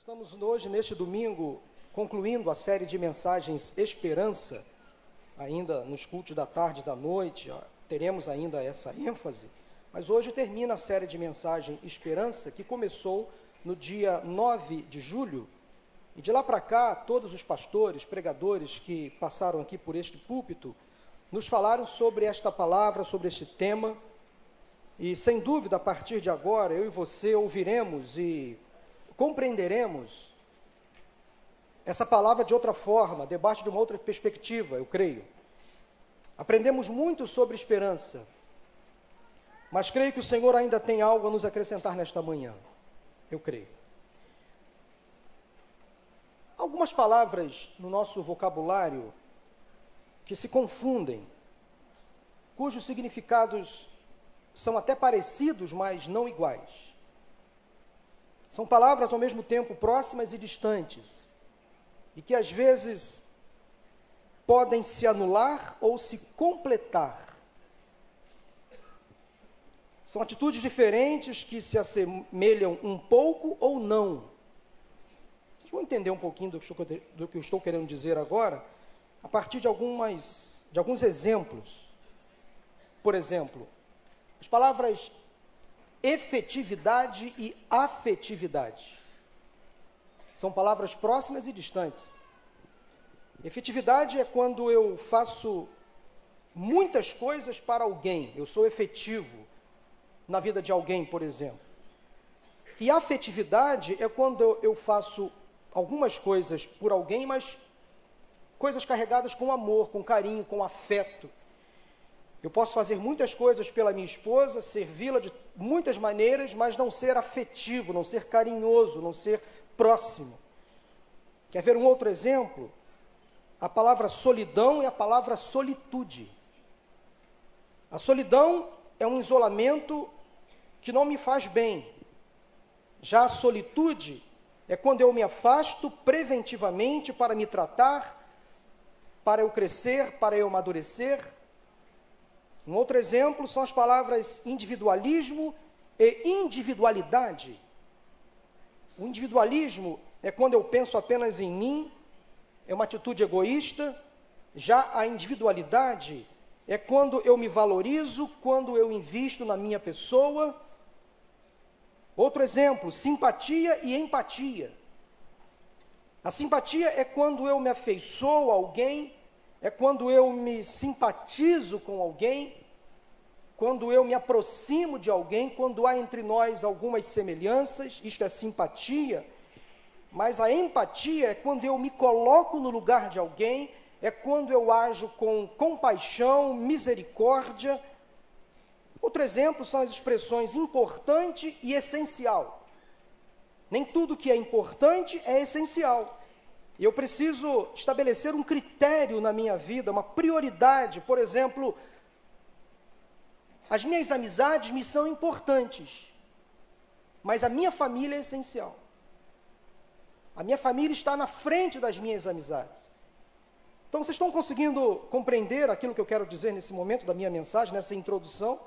estamos hoje, neste domingo, concluindo a série de mensagens Esperança, ainda nos cultos da tarde e da noite, teremos ainda essa ênfase, mas hoje termina a série de mensagem Esperança, que começou no dia 9 de julho, e de lá para cá, todos os pastores, pregadores que passaram aqui por este púlpito, nos falaram sobre esta palavra, sobre este tema, e sem dúvida, a partir de agora, eu e você ouviremos e compreenderemos essa palavra de outra forma, debaixo de uma outra perspectiva, eu creio. Aprendemos muito sobre esperança, mas creio que o Senhor ainda tem algo a nos acrescentar nesta manhã. Eu creio. Algumas palavras no nosso vocabulário que se confundem, cujos significados são até parecidos, mas não iguais. São palavras ao mesmo tempo próximas e distantes, e que às vezes podem se anular ou se completar. São atitudes diferentes que se assemelham um pouco ou não. Vocês vão entender um pouquinho do que, estou, do que eu estou querendo dizer agora, a partir de, algumas, de alguns exemplos. Por exemplo, as palavras efetividade e afetividade. São palavras próximas e distantes. Efetividade é quando eu faço muitas coisas para alguém, eu sou efetivo na vida de alguém, por exemplo. E afetividade é quando eu faço algumas coisas por alguém, mas coisas carregadas com amor, com carinho, com afeto. Eu posso fazer muitas coisas pela minha esposa, servi-la de muitas maneiras, mas não ser afetivo, não ser carinhoso, não ser próximo. Quer ver um outro exemplo? A palavra solidão e a palavra solitude. A solidão é um isolamento que não me faz bem. Já a solitude é quando eu me afasto preventivamente para me tratar, para eu crescer, para eu amadurecer um outro exemplo são as palavras individualismo e individualidade. O individualismo é quando eu penso apenas em mim, é uma atitude egoísta. Já a individualidade é quando eu me valorizo, quando eu invisto na minha pessoa. Outro exemplo, simpatia e empatia. A simpatia é quando eu me afeiçoo a alguém é quando eu me simpatizo com alguém, quando eu me aproximo de alguém, quando há entre nós algumas semelhanças, isto é simpatia, mas a empatia é quando eu me coloco no lugar de alguém, é quando eu ajo com compaixão, misericórdia. Outro exemplo são as expressões importante e essencial. Nem tudo que é importante é essencial. E eu preciso estabelecer um critério na minha vida, uma prioridade. Por exemplo, as minhas amizades me são importantes, mas a minha família é essencial. A minha família está na frente das minhas amizades. Então, vocês estão conseguindo compreender aquilo que eu quero dizer nesse momento da minha mensagem, nessa introdução?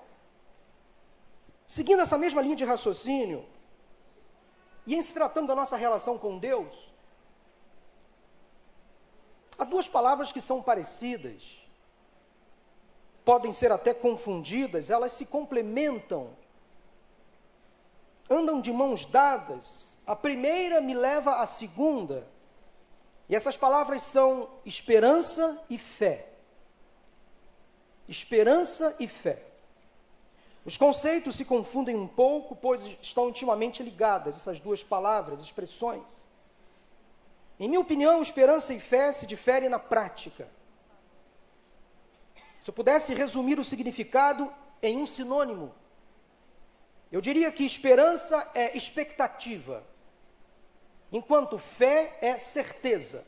Seguindo essa mesma linha de raciocínio, e em se tratando da nossa relação com Deus, Há duas palavras que são parecidas, podem ser até confundidas, elas se complementam, andam de mãos dadas. A primeira me leva à segunda, e essas palavras são esperança e fé. Esperança e fé. Os conceitos se confundem um pouco, pois estão intimamente ligadas, essas duas palavras, expressões. Em minha opinião, esperança e fé se diferem na prática. Se eu pudesse resumir o significado em um sinônimo, eu diria que esperança é expectativa, enquanto fé é certeza.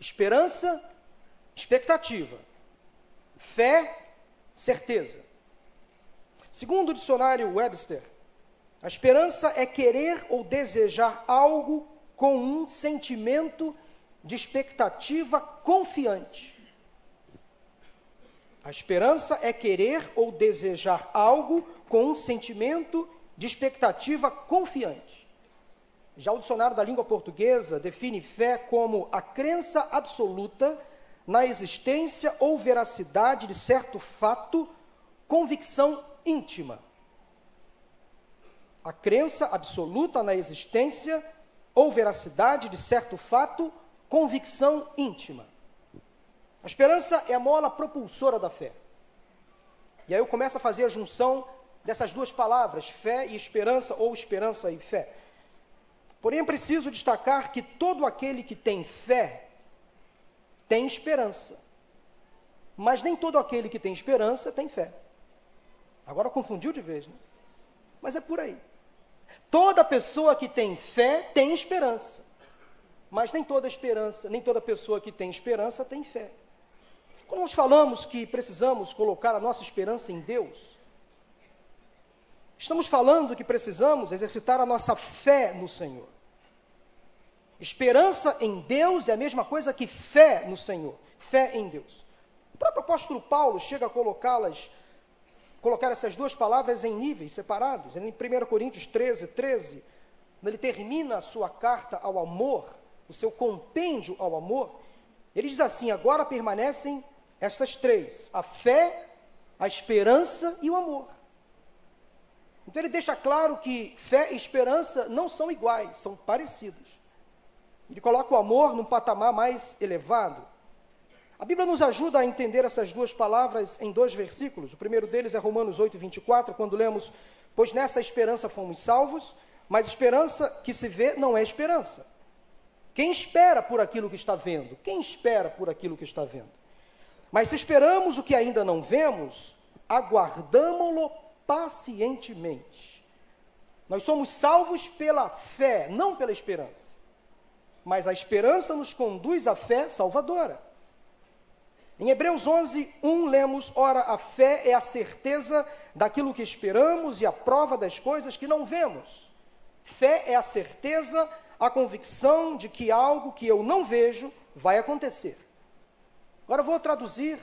Esperança, expectativa. Fé, certeza. Segundo o dicionário Webster, a esperança é querer ou desejar algo com um sentimento de expectativa confiante. A esperança é querer ou desejar algo com um sentimento de expectativa confiante. Já o dicionário da língua portuguesa define fé como a crença absoluta na existência ou veracidade de certo fato, convicção íntima. A crença absoluta na existência ou veracidade de certo fato, convicção íntima. A esperança é a mola propulsora da fé. E aí eu começo a fazer a junção dessas duas palavras, fé e esperança, ou esperança e fé. Porém, é preciso destacar que todo aquele que tem fé tem esperança. Mas nem todo aquele que tem esperança tem fé. Agora confundiu de vez, né? Mas é por aí. Toda pessoa que tem fé tem esperança. Mas nem toda esperança, nem toda pessoa que tem esperança tem fé. Quando nós falamos que precisamos colocar a nossa esperança em Deus, estamos falando que precisamos exercitar a nossa fé no Senhor. Esperança em Deus é a mesma coisa que fé no Senhor, fé em Deus. O próprio apóstolo Paulo chega a colocá-las, colocar essas duas palavras em níveis separados. Em 1 Coríntios 13, 13, ele termina a sua carta ao amor, o seu compêndio ao amor, ele diz assim: agora permanecem essas três: a fé, a esperança e o amor. Então ele deixa claro que fé e esperança não são iguais, são parecidos. Ele coloca o amor num patamar mais elevado. A Bíblia nos ajuda a entender essas duas palavras em dois versículos. O primeiro deles é Romanos 8, 24, quando lemos: Pois nessa esperança fomos salvos, mas esperança que se vê não é esperança. Quem espera por aquilo que está vendo? Quem espera por aquilo que está vendo? Mas se esperamos o que ainda não vemos, aguardamo-lo pacientemente. Nós somos salvos pela fé, não pela esperança. Mas a esperança nos conduz à fé salvadora. Em Hebreus 11, 1, lemos: Ora, a fé é a certeza daquilo que esperamos e a prova das coisas que não vemos. Fé é a certeza, a convicção de que algo que eu não vejo vai acontecer. Agora vou traduzir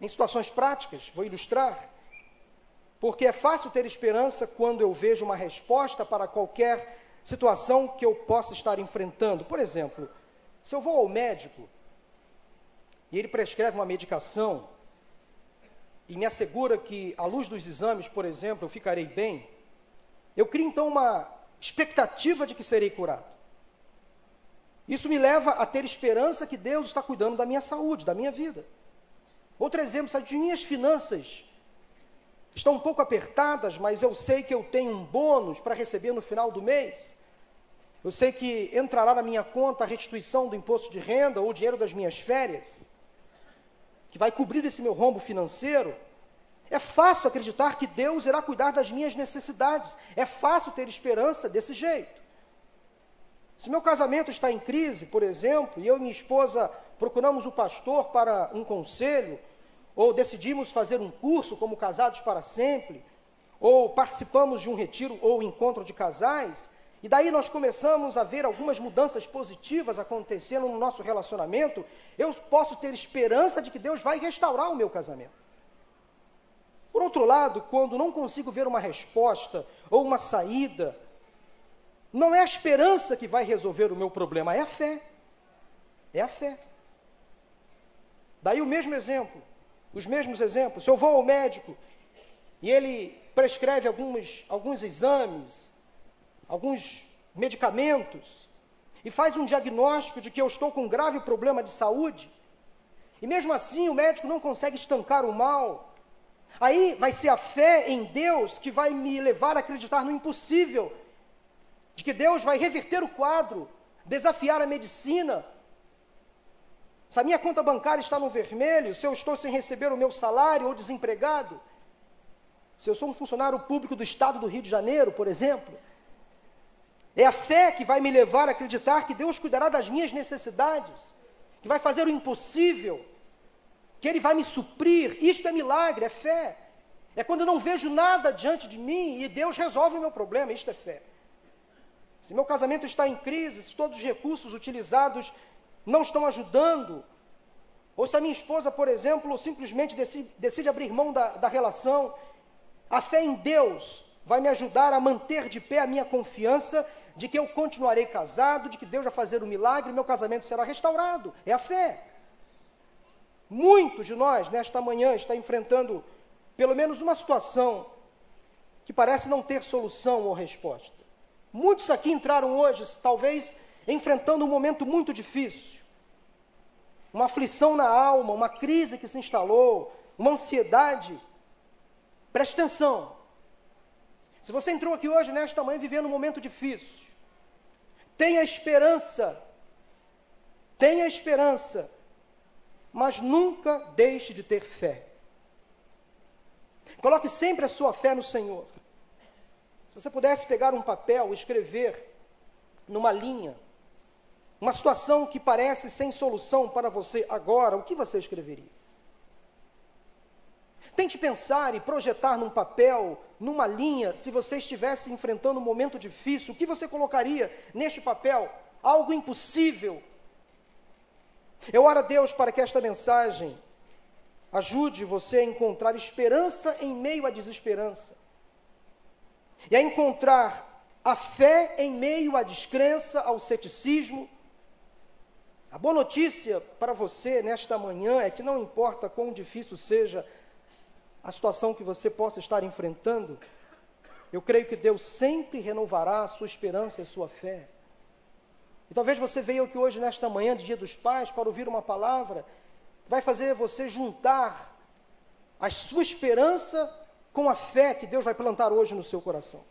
em situações práticas, vou ilustrar, porque é fácil ter esperança quando eu vejo uma resposta para qualquer situação que eu possa estar enfrentando. Por exemplo, se eu vou ao médico e ele prescreve uma medicação e me assegura que, à luz dos exames, por exemplo, eu ficarei bem, eu crio então uma expectativa de que serei curado. Isso me leva a ter esperança que Deus está cuidando da minha saúde, da minha vida. Outro exemplo, se as minhas finanças estão um pouco apertadas, mas eu sei que eu tenho um bônus para receber no final do mês. Eu sei que entrará na minha conta a restituição do imposto de renda ou o dinheiro das minhas férias, que vai cobrir esse meu rombo financeiro. É fácil acreditar que Deus irá cuidar das minhas necessidades. É fácil ter esperança desse jeito. Se meu casamento está em crise, por exemplo, e eu e minha esposa procuramos o pastor para um conselho, ou decidimos fazer um curso como Casados para Sempre, ou participamos de um retiro ou encontro de casais, e daí nós começamos a ver algumas mudanças positivas acontecendo no nosso relacionamento, eu posso ter esperança de que Deus vai restaurar o meu casamento. Por outro lado, quando não consigo ver uma resposta ou uma saída, não é a esperança que vai resolver o meu problema, é a fé. É a fé. Daí o mesmo exemplo, os mesmos exemplos. Se eu vou ao médico e ele prescreve alguns, alguns exames, alguns medicamentos, e faz um diagnóstico de que eu estou com um grave problema de saúde, e mesmo assim o médico não consegue estancar o mal, aí vai ser a fé em Deus que vai me levar a acreditar no impossível de que Deus vai reverter o quadro, desafiar a medicina. Se a minha conta bancária está no vermelho, se eu estou sem receber o meu salário ou desempregado, se eu sou um funcionário público do estado do Rio de Janeiro, por exemplo, é a fé que vai me levar a acreditar que Deus cuidará das minhas necessidades, que vai fazer o impossível, que Ele vai me suprir. Isto é milagre, é fé. É quando eu não vejo nada diante de mim e Deus resolve o meu problema, isto é fé. Se meu casamento está em crise, se todos os recursos utilizados não estão ajudando, ou se a minha esposa, por exemplo, simplesmente decide, decide abrir mão da, da relação, a fé em Deus vai me ajudar a manter de pé a minha confiança de que eu continuarei casado, de que Deus vai fazer um milagre, meu casamento será restaurado. É a fé. Muitos de nós, nesta manhã, está enfrentando pelo menos uma situação que parece não ter solução ou resposta. Muitos aqui entraram hoje, talvez, enfrentando um momento muito difícil. Uma aflição na alma, uma crise que se instalou, uma ansiedade. Preste atenção. Se você entrou aqui hoje, nesta manhã, vivendo um momento difícil, tenha esperança, tenha esperança, mas nunca deixe de ter fé. Coloque sempre a sua fé no Senhor. Se você pudesse pegar um papel, escrever numa linha, uma situação que parece sem solução para você agora, o que você escreveria? Tente pensar e projetar num papel, numa linha, se você estivesse enfrentando um momento difícil, o que você colocaria neste papel? Algo impossível. Eu oro a Deus para que esta mensagem ajude você a encontrar esperança em meio à desesperança. E a encontrar a fé em meio à descrença, ao ceticismo. A boa notícia para você nesta manhã é que não importa quão difícil seja a situação que você possa estar enfrentando, eu creio que Deus sempre renovará a sua esperança e a sua fé. E talvez você veio aqui hoje, nesta manhã de Dia dos Pais, para ouvir uma palavra que vai fazer você juntar a sua esperança com a fé que Deus vai plantar hoje no seu coração.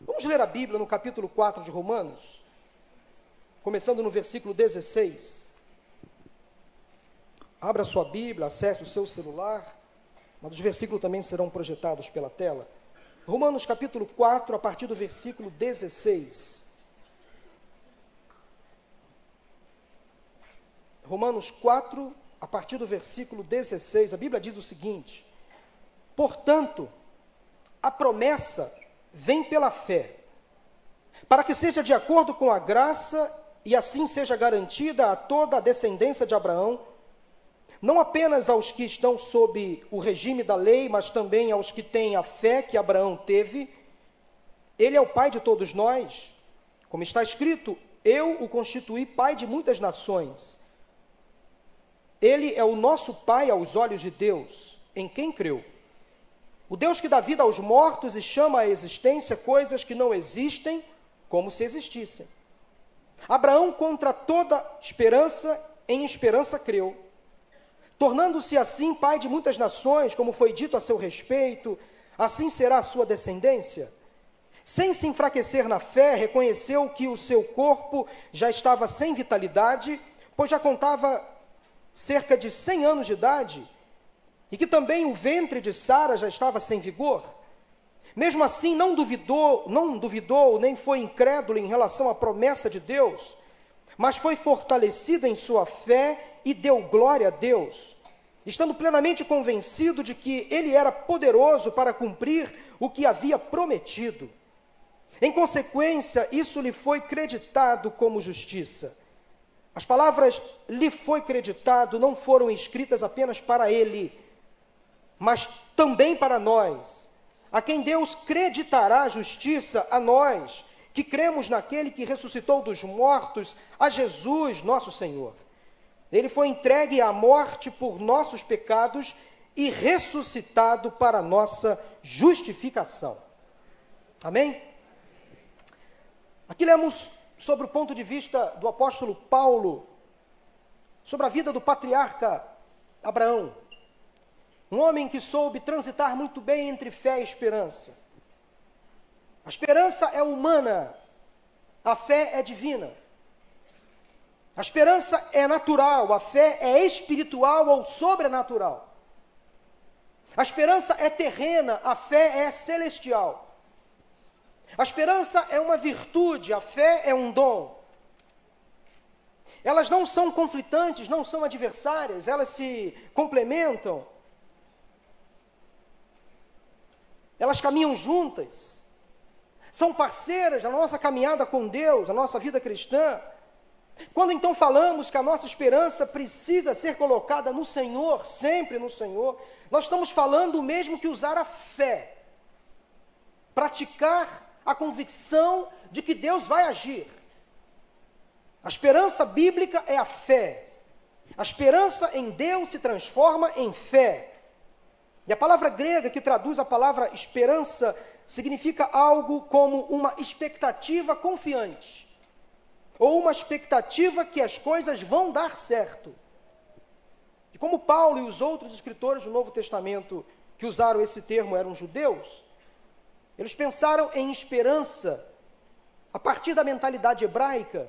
Vamos ler a Bíblia no capítulo 4 de Romanos, começando no versículo 16. Abra sua Bíblia, acesse o seu celular. Mas os versículos também serão projetados pela tela. Romanos capítulo 4, a partir do versículo 16. Romanos 4, a partir do versículo 16, a Bíblia diz o seguinte: Portanto, a promessa vem pela fé, para que seja de acordo com a graça e assim seja garantida a toda a descendência de Abraão não apenas aos que estão sob o regime da lei, mas também aos que têm a fé que Abraão teve. Ele é o pai de todos nós. Como está escrito, eu o constituí pai de muitas nações. Ele é o nosso pai aos olhos de Deus, em quem creu. O Deus que dá vida aos mortos e chama à existência coisas que não existem, como se existissem. Abraão, contra toda esperança, em esperança creu tornando-se assim pai de muitas nações, como foi dito a seu respeito, assim será a sua descendência. Sem se enfraquecer na fé, reconheceu que o seu corpo já estava sem vitalidade, pois já contava cerca de 100 anos de idade, e que também o ventre de Sara já estava sem vigor. Mesmo assim, não duvidou, não duvidou, nem foi incrédulo em relação à promessa de Deus, mas foi fortalecido em sua fé e deu glória a Deus, estando plenamente convencido de que ele era poderoso para cumprir o que havia prometido. Em consequência, isso lhe foi creditado como justiça. As palavras lhe foi creditado não foram escritas apenas para ele, mas também para nós, a quem Deus creditará justiça a nós, que cremos naquele que ressuscitou dos mortos, a Jesus, nosso Senhor. Ele foi entregue à morte por nossos pecados e ressuscitado para nossa justificação. Amém? Aqui lemos sobre o ponto de vista do apóstolo Paulo, sobre a vida do patriarca Abraão, um homem que soube transitar muito bem entre fé e esperança. A esperança é humana, a fé é divina. A esperança é natural, a fé é espiritual ou sobrenatural. A esperança é terrena, a fé é celestial. A esperança é uma virtude, a fé é um dom. Elas não são conflitantes, não são adversárias, elas se complementam. Elas caminham juntas. São parceiras na nossa caminhada com Deus, na nossa vida cristã. Quando então falamos que a nossa esperança precisa ser colocada no Senhor, sempre no Senhor, nós estamos falando o mesmo que usar a fé, praticar a convicção de que Deus vai agir. A esperança bíblica é a fé. A esperança em Deus se transforma em fé. E a palavra grega que traduz a palavra esperança significa algo como uma expectativa confiante, ou uma expectativa que as coisas vão dar certo. E como Paulo e os outros escritores do Novo Testamento que usaram esse termo eram judeus, eles pensaram em esperança a partir da mentalidade hebraica,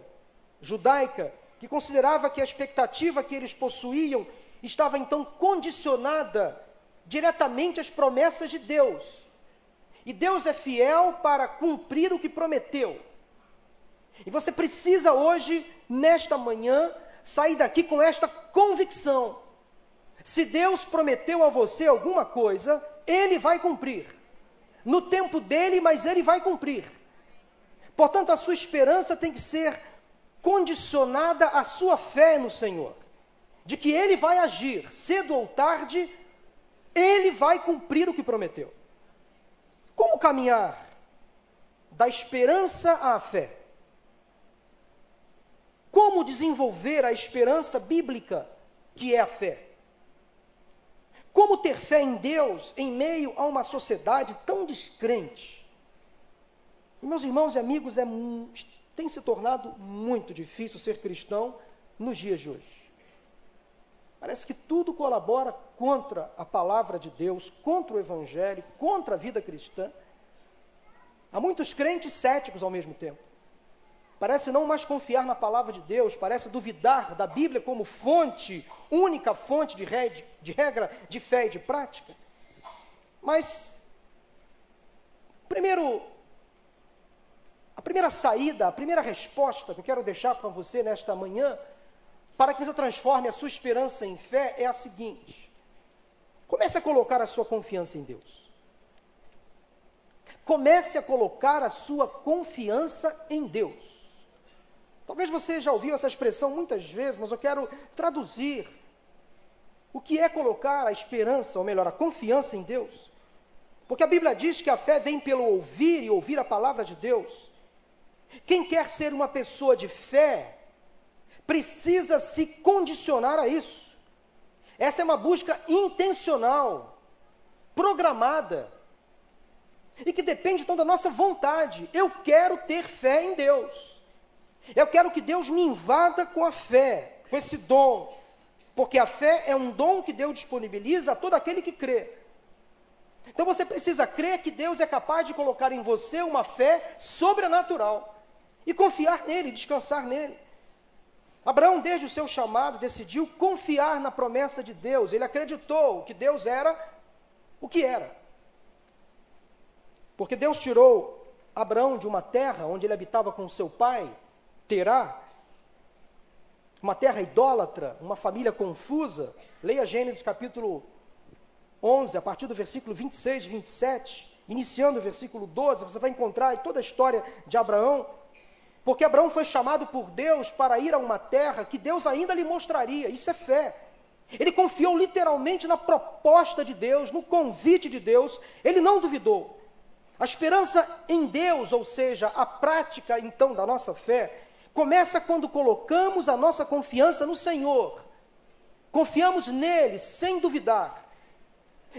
judaica, que considerava que a expectativa que eles possuíam estava então condicionada diretamente às promessas de Deus. E Deus é fiel para cumprir o que prometeu. E você precisa hoje, nesta manhã, sair daqui com esta convicção se Deus prometeu a você alguma coisa, Ele vai cumprir. No tempo dele, mas Ele vai cumprir. Portanto, a sua esperança tem que ser condicionada à sua fé no Senhor, de que Ele vai agir, cedo ou tarde, Ele vai cumprir o que prometeu. Como caminhar da esperança à fé? Como desenvolver a esperança bíblica, que é a fé? Como ter fé em Deus em meio a uma sociedade tão descrente? E, meus irmãos e amigos, é, tem se tornado muito difícil ser cristão nos dias de hoje. Parece que tudo colabora contra a palavra de Deus, contra o Evangelho, contra a vida cristã. Há muitos crentes céticos ao mesmo tempo parece não mais confiar na palavra de Deus, parece duvidar da Bíblia como fonte, única fonte de, de regra de fé e de prática. Mas, primeiro, a primeira saída, a primeira resposta que eu quero deixar para você nesta manhã, para que você transforme a sua esperança em fé, é a seguinte: comece a colocar a sua confiança em Deus. Comece a colocar a sua confiança em Deus. Talvez você já ouviu essa expressão muitas vezes, mas eu quero traduzir. O que é colocar a esperança, ou melhor, a confiança em Deus? Porque a Bíblia diz que a fé vem pelo ouvir e ouvir a palavra de Deus. Quem quer ser uma pessoa de fé, precisa se condicionar a isso. Essa é uma busca intencional, programada, e que depende então da nossa vontade. Eu quero ter fé em Deus. Eu quero que Deus me invada com a fé, com esse dom, porque a fé é um dom que Deus disponibiliza a todo aquele que crê. Então você precisa crer que Deus é capaz de colocar em você uma fé sobrenatural e confiar nele, descansar nele. Abraão, desde o seu chamado, decidiu confiar na promessa de Deus. Ele acreditou que Deus era o que era. Porque Deus tirou Abraão de uma terra onde ele habitava com seu pai, terá uma terra idólatra, uma família confusa. Leia Gênesis capítulo 11, a partir do versículo 26 e 27, iniciando o versículo 12, você vai encontrar toda a história de Abraão. Porque Abraão foi chamado por Deus para ir a uma terra que Deus ainda lhe mostraria. Isso é fé. Ele confiou literalmente na proposta de Deus, no convite de Deus. Ele não duvidou. A esperança em Deus, ou seja, a prática então da nossa fé, começa quando colocamos a nossa confiança no Senhor. Confiamos nele sem duvidar.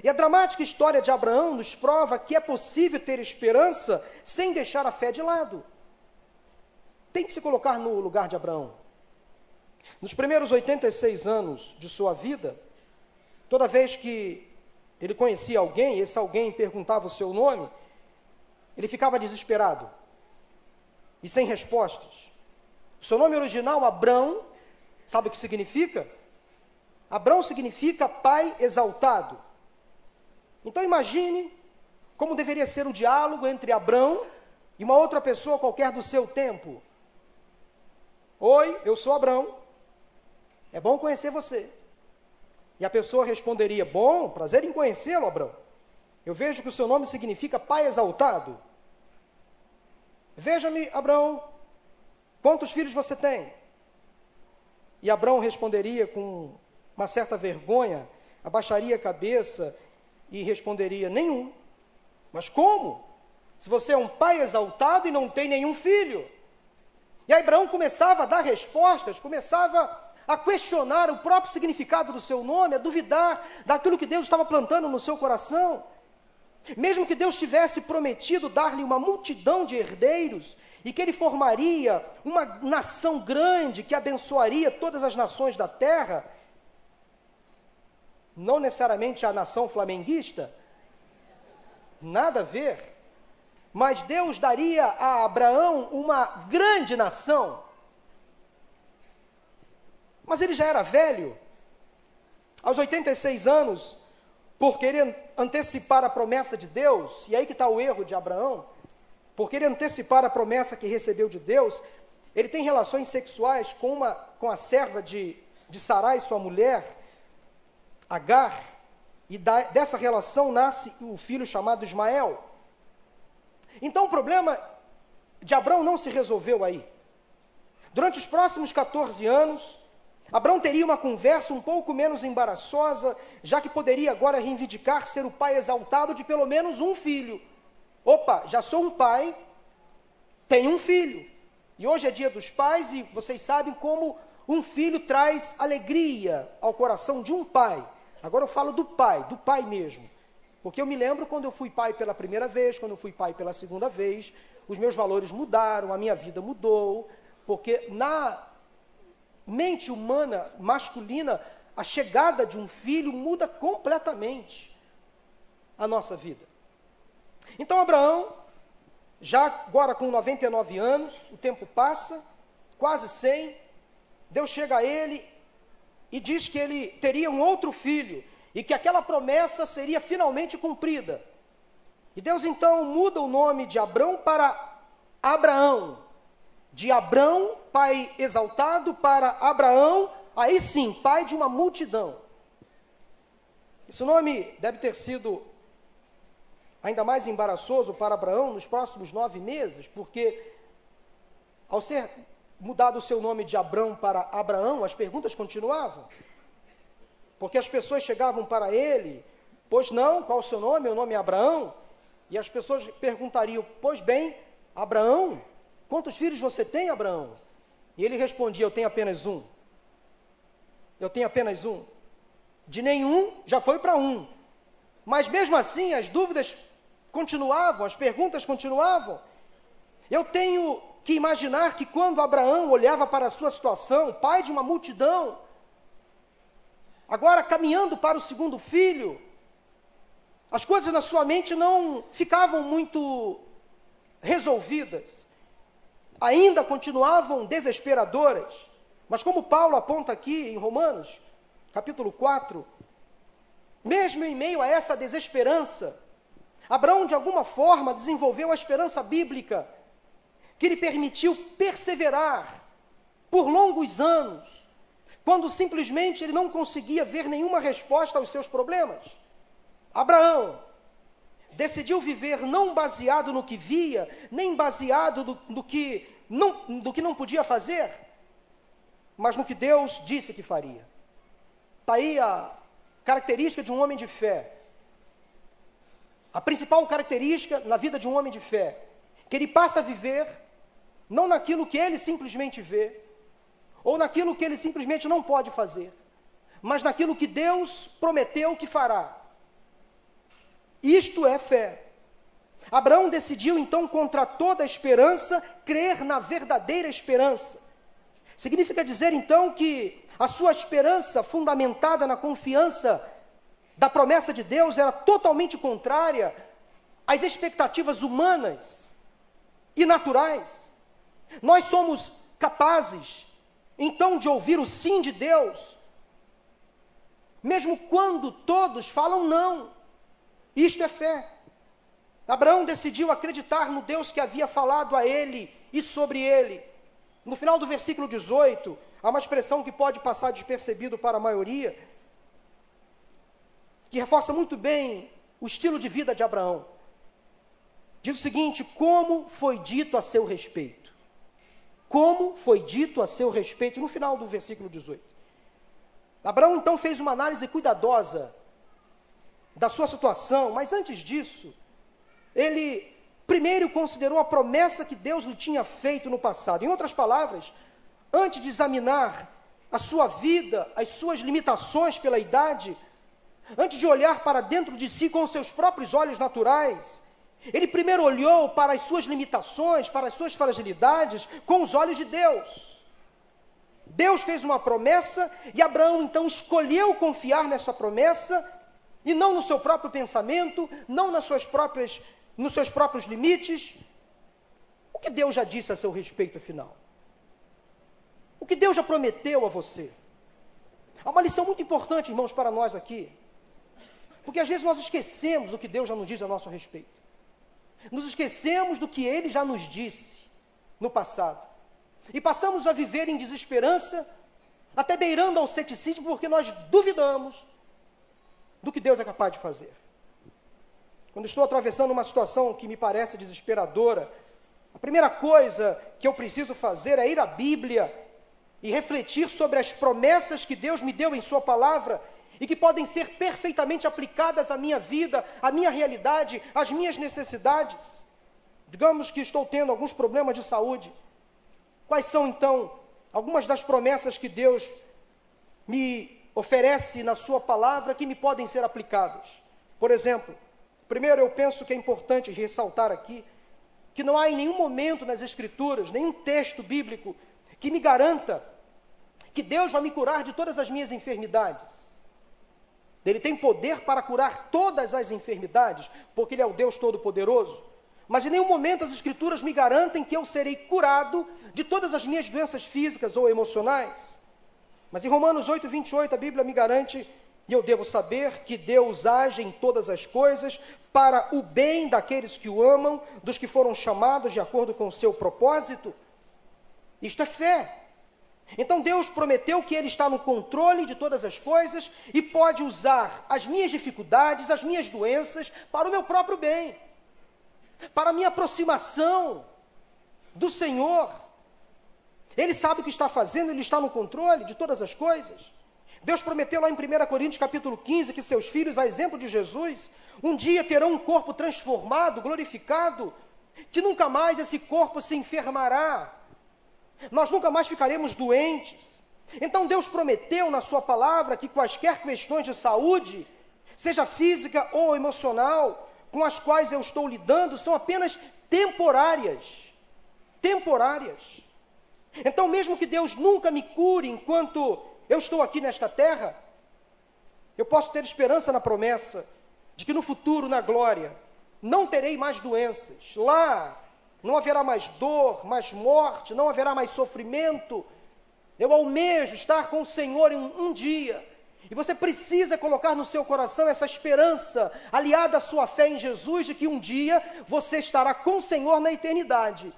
E a dramática história de Abraão nos prova que é possível ter esperança sem deixar a fé de lado. Tente se colocar no lugar de Abraão. Nos primeiros 86 anos de sua vida, toda vez que ele conhecia alguém, esse alguém perguntava o seu nome, ele ficava desesperado e sem respostas. O seu nome original, Abrão, sabe o que significa? Abrão significa pai exaltado. Então imagine como deveria ser o diálogo entre Abrão e uma outra pessoa qualquer do seu tempo. Oi, eu sou Abrão. É bom conhecer você. E a pessoa responderia: Bom, prazer em conhecê-lo, Abrão. Eu vejo que o seu nome significa pai exaltado. Veja-me, Abrão, Quantos filhos você tem? E Abraão responderia com uma certa vergonha, abaixaria a cabeça e responderia: Nenhum. Mas como? Se você é um pai exaltado e não tem nenhum filho. E aí Abraão começava a dar respostas, começava a questionar o próprio significado do seu nome, a duvidar daquilo que Deus estava plantando no seu coração. Mesmo que Deus tivesse prometido dar-lhe uma multidão de herdeiros e que ele formaria uma nação grande que abençoaria todas as nações da terra, não necessariamente a nação flamenguista, nada a ver, mas Deus daria a Abraão uma grande nação. Mas ele já era velho, aos 86 anos, por querer antecipar a promessa de Deus, e aí que está o erro de Abraão, por querer antecipar a promessa que recebeu de Deus, ele tem relações sexuais com, uma, com a serva de, de Sarai, sua mulher, Agar, e da, dessa relação nasce o filho chamado Ismael. Então o problema de Abraão não se resolveu aí. Durante os próximos 14 anos, Abraão teria uma conversa um pouco menos embaraçosa, já que poderia agora reivindicar ser o pai exaltado de pelo menos um filho. Opa, já sou um pai, tenho um filho. E hoje é dia dos pais e vocês sabem como um filho traz alegria ao coração de um pai. Agora eu falo do pai, do pai mesmo. Porque eu me lembro quando eu fui pai pela primeira vez, quando eu fui pai pela segunda vez, os meus valores mudaram, a minha vida mudou, porque na mente humana masculina, a chegada de um filho muda completamente a nossa vida. Então Abraão, já agora com 99 anos, o tempo passa, quase 100, Deus chega a ele e diz que ele teria um outro filho e que aquela promessa seria finalmente cumprida. E Deus então muda o nome de Abrão para Abraão. De Abrão, pai exaltado, para Abraão, aí sim, pai de uma multidão. Esse nome deve ter sido ainda mais embaraçoso para Abraão nos próximos nove meses, porque ao ser mudado o seu nome de Abrão para Abraão, as perguntas continuavam. Porque as pessoas chegavam para ele, pois não, qual o seu nome? Meu nome é Abraão. E as pessoas perguntariam, pois bem, Abraão, quantos filhos você tem, Abraão? E ele respondia, eu tenho apenas um. Eu tenho apenas um. De nenhum, já foi para um. Mas mesmo assim, as dúvidas continuavam, as perguntas continuavam. Eu tenho que imaginar que quando Abraão olhava para a sua situação, pai de uma multidão, agora caminhando para o segundo filho, as coisas na sua mente não ficavam muito resolvidas, ainda continuavam desesperadoras, mas como Paulo aponta aqui em Romanos, capítulo 4, mesmo em meio a essa desesperança, Abraão de alguma forma desenvolveu a esperança bíblica que lhe permitiu perseverar por longos anos, quando simplesmente ele não conseguia ver nenhuma resposta aos seus problemas. Abraão decidiu viver não baseado no que via, nem baseado do, que, não, do que não podia fazer, mas no que Deus disse que faria. Está aí a característica de um homem de fé. A principal característica na vida de um homem de fé, que ele passa a viver não naquilo que ele simplesmente vê, ou naquilo que ele simplesmente não pode fazer, mas naquilo que Deus prometeu que fará. Isto é fé. Abraão decidiu então, contra toda esperança, crer na verdadeira esperança. Significa dizer então que a sua esperança, fundamentada na confiança da promessa de Deus, era totalmente contrária às expectativas humanas e naturais. Nós somos capazes então de ouvir o sim de Deus, mesmo quando todos falam não. Isto é fé. Abraão decidiu acreditar no Deus que havia falado a ele e sobre ele. No final do versículo 18, há uma expressão que pode passar despercebido para a maioria, que reforça muito bem o estilo de vida de Abraão. Diz o seguinte: como foi dito a seu respeito como foi dito a seu respeito no final do versículo 18. Abraão então fez uma análise cuidadosa da sua situação, mas antes disso, ele Primeiro, considerou a promessa que Deus lhe tinha feito no passado. Em outras palavras, antes de examinar a sua vida, as suas limitações pela idade, antes de olhar para dentro de si com os seus próprios olhos naturais, ele primeiro olhou para as suas limitações, para as suas fragilidades, com os olhos de Deus. Deus fez uma promessa e Abraão então escolheu confiar nessa promessa e não no seu próprio pensamento, não nas suas próprias, nos seus próprios limites. O que Deus já disse a seu respeito, afinal? O que Deus já prometeu a você? Há uma lição muito importante, irmãos, para nós aqui. Porque às vezes nós esquecemos do que Deus já nos diz a nosso respeito. Nos esquecemos do que Ele já nos disse no passado. E passamos a viver em desesperança, até beirando ao ceticismo, porque nós duvidamos do que Deus é capaz de fazer. Quando estou atravessando uma situação que me parece desesperadora, a primeira coisa que eu preciso fazer é ir à Bíblia e refletir sobre as promessas que Deus me deu em Sua palavra e que podem ser perfeitamente aplicadas à minha vida, à minha realidade, às minhas necessidades. Digamos que estou tendo alguns problemas de saúde. Quais são então algumas das promessas que Deus me oferece na Sua palavra que me podem ser aplicadas? Por exemplo, primeiro eu penso que é importante ressaltar aqui que não há em nenhum momento nas Escrituras, nenhum texto bíblico que me garanta que Deus vai me curar de todas as minhas enfermidades. Ele tem poder para curar todas as enfermidades, porque Ele é o Deus Todo-Poderoso. Mas em nenhum momento as Escrituras me garantem que eu serei curado de todas as minhas doenças físicas ou emocionais. Mas em Romanos 8, 28, a Bíblia me garante, e eu devo saber, que Deus age em todas as coisas para o bem daqueles que o amam, dos que foram chamados de acordo com o seu propósito. Isto é fé. Então Deus prometeu que Ele está no controle de todas as coisas e pode usar as minhas dificuldades, as minhas doenças, para o meu próprio bem, para a minha aproximação do Senhor. Ele sabe o que está fazendo, Ele está no controle de todas as coisas. Deus prometeu lá em 1 Coríntios capítulo 15 que seus filhos, a exemplo de Jesus, um dia terão um corpo transformado, glorificado, que nunca mais esse corpo se enfermará, nós nunca mais ficaremos doentes. Então Deus prometeu na Sua palavra que quaisquer questões de saúde, seja física ou emocional, com as quais eu estou lidando, são apenas temporárias. Temporárias. Então, mesmo que Deus nunca me cure enquanto eu estou aqui nesta terra, eu posso ter esperança na promessa de que no futuro, na glória, não terei mais doenças. Lá, não haverá mais dor, mais morte, não haverá mais sofrimento. Eu almejo estar com o Senhor em um, um dia. E você precisa colocar no seu coração essa esperança, aliada à sua fé em Jesus, de que um dia você estará com o Senhor na eternidade.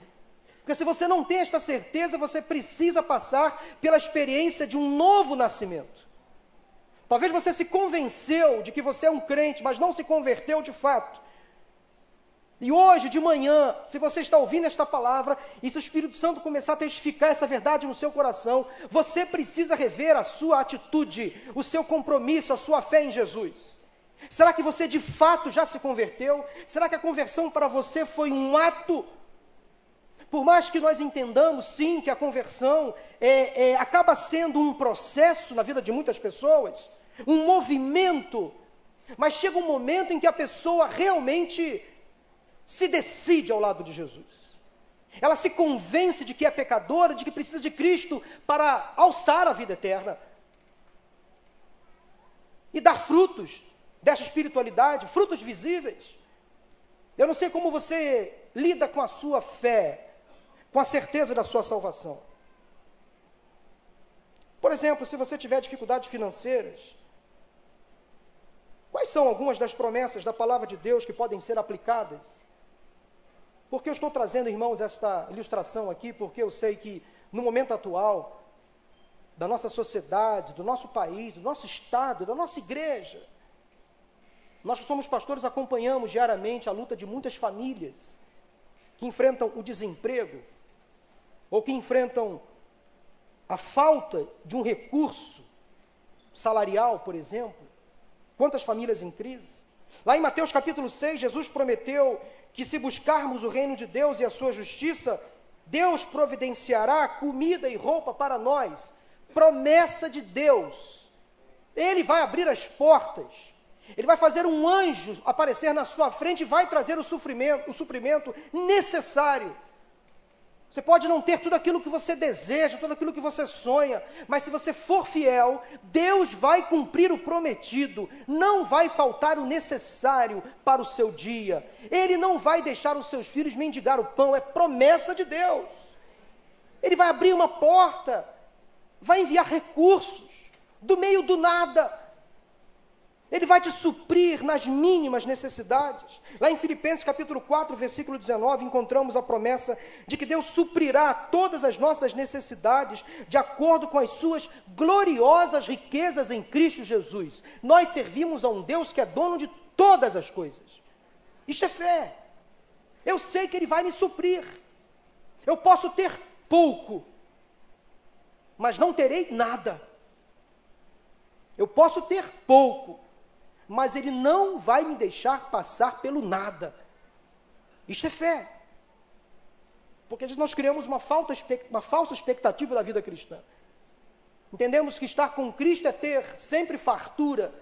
Porque se você não tem esta certeza, você precisa passar pela experiência de um novo nascimento. Talvez você se convenceu de que você é um crente, mas não se converteu de fato. E hoje de manhã, se você está ouvindo esta palavra e se o Espírito Santo começar a testificar essa verdade no seu coração, você precisa rever a sua atitude, o seu compromisso, a sua fé em Jesus. Será que você de fato já se converteu? Será que a conversão para você foi um ato? Por mais que nós entendamos, sim, que a conversão é, é, acaba sendo um processo na vida de muitas pessoas, um movimento, mas chega um momento em que a pessoa realmente se decide ao lado de Jesus. Ela se convence de que é pecadora, de que precisa de Cristo para alçar a vida eterna e dar frutos dessa espiritualidade, frutos visíveis. Eu não sei como você lida com a sua fé, com a certeza da sua salvação. Por exemplo, se você tiver dificuldades financeiras, quais são algumas das promessas da palavra de Deus que podem ser aplicadas por que eu estou trazendo, irmãos, esta ilustração aqui? Porque eu sei que no momento atual, da nossa sociedade, do nosso país, do nosso estado, da nossa igreja, nós que somos pastores acompanhamos diariamente a luta de muitas famílias que enfrentam o desemprego ou que enfrentam a falta de um recurso salarial, por exemplo. Quantas famílias em crise? Lá em Mateus capítulo 6, Jesus prometeu que se buscarmos o reino de Deus e a sua justiça, Deus providenciará comida e roupa para nós. Promessa de Deus. Ele vai abrir as portas. Ele vai fazer um anjo aparecer na sua frente e vai trazer o o suprimento necessário você pode não ter tudo aquilo que você deseja, tudo aquilo que você sonha, mas se você for fiel, Deus vai cumprir o prometido, não vai faltar o necessário para o seu dia. Ele não vai deixar os seus filhos mendigar o pão, é promessa de Deus. Ele vai abrir uma porta, vai enviar recursos do meio do nada. Ele vai te suprir nas mínimas necessidades. Lá em Filipenses capítulo 4, versículo 19, encontramos a promessa de que Deus suprirá todas as nossas necessidades de acordo com as suas gloriosas riquezas em Cristo Jesus. Nós servimos a um Deus que é dono de todas as coisas. Isto é fé. Eu sei que Ele vai me suprir. Eu posso ter pouco, mas não terei nada. Eu posso ter pouco, mas Ele não vai me deixar passar pelo nada. Isto é fé. Porque nós criamos uma, falta, uma falsa expectativa da vida cristã. Entendemos que estar com Cristo é ter sempre fartura,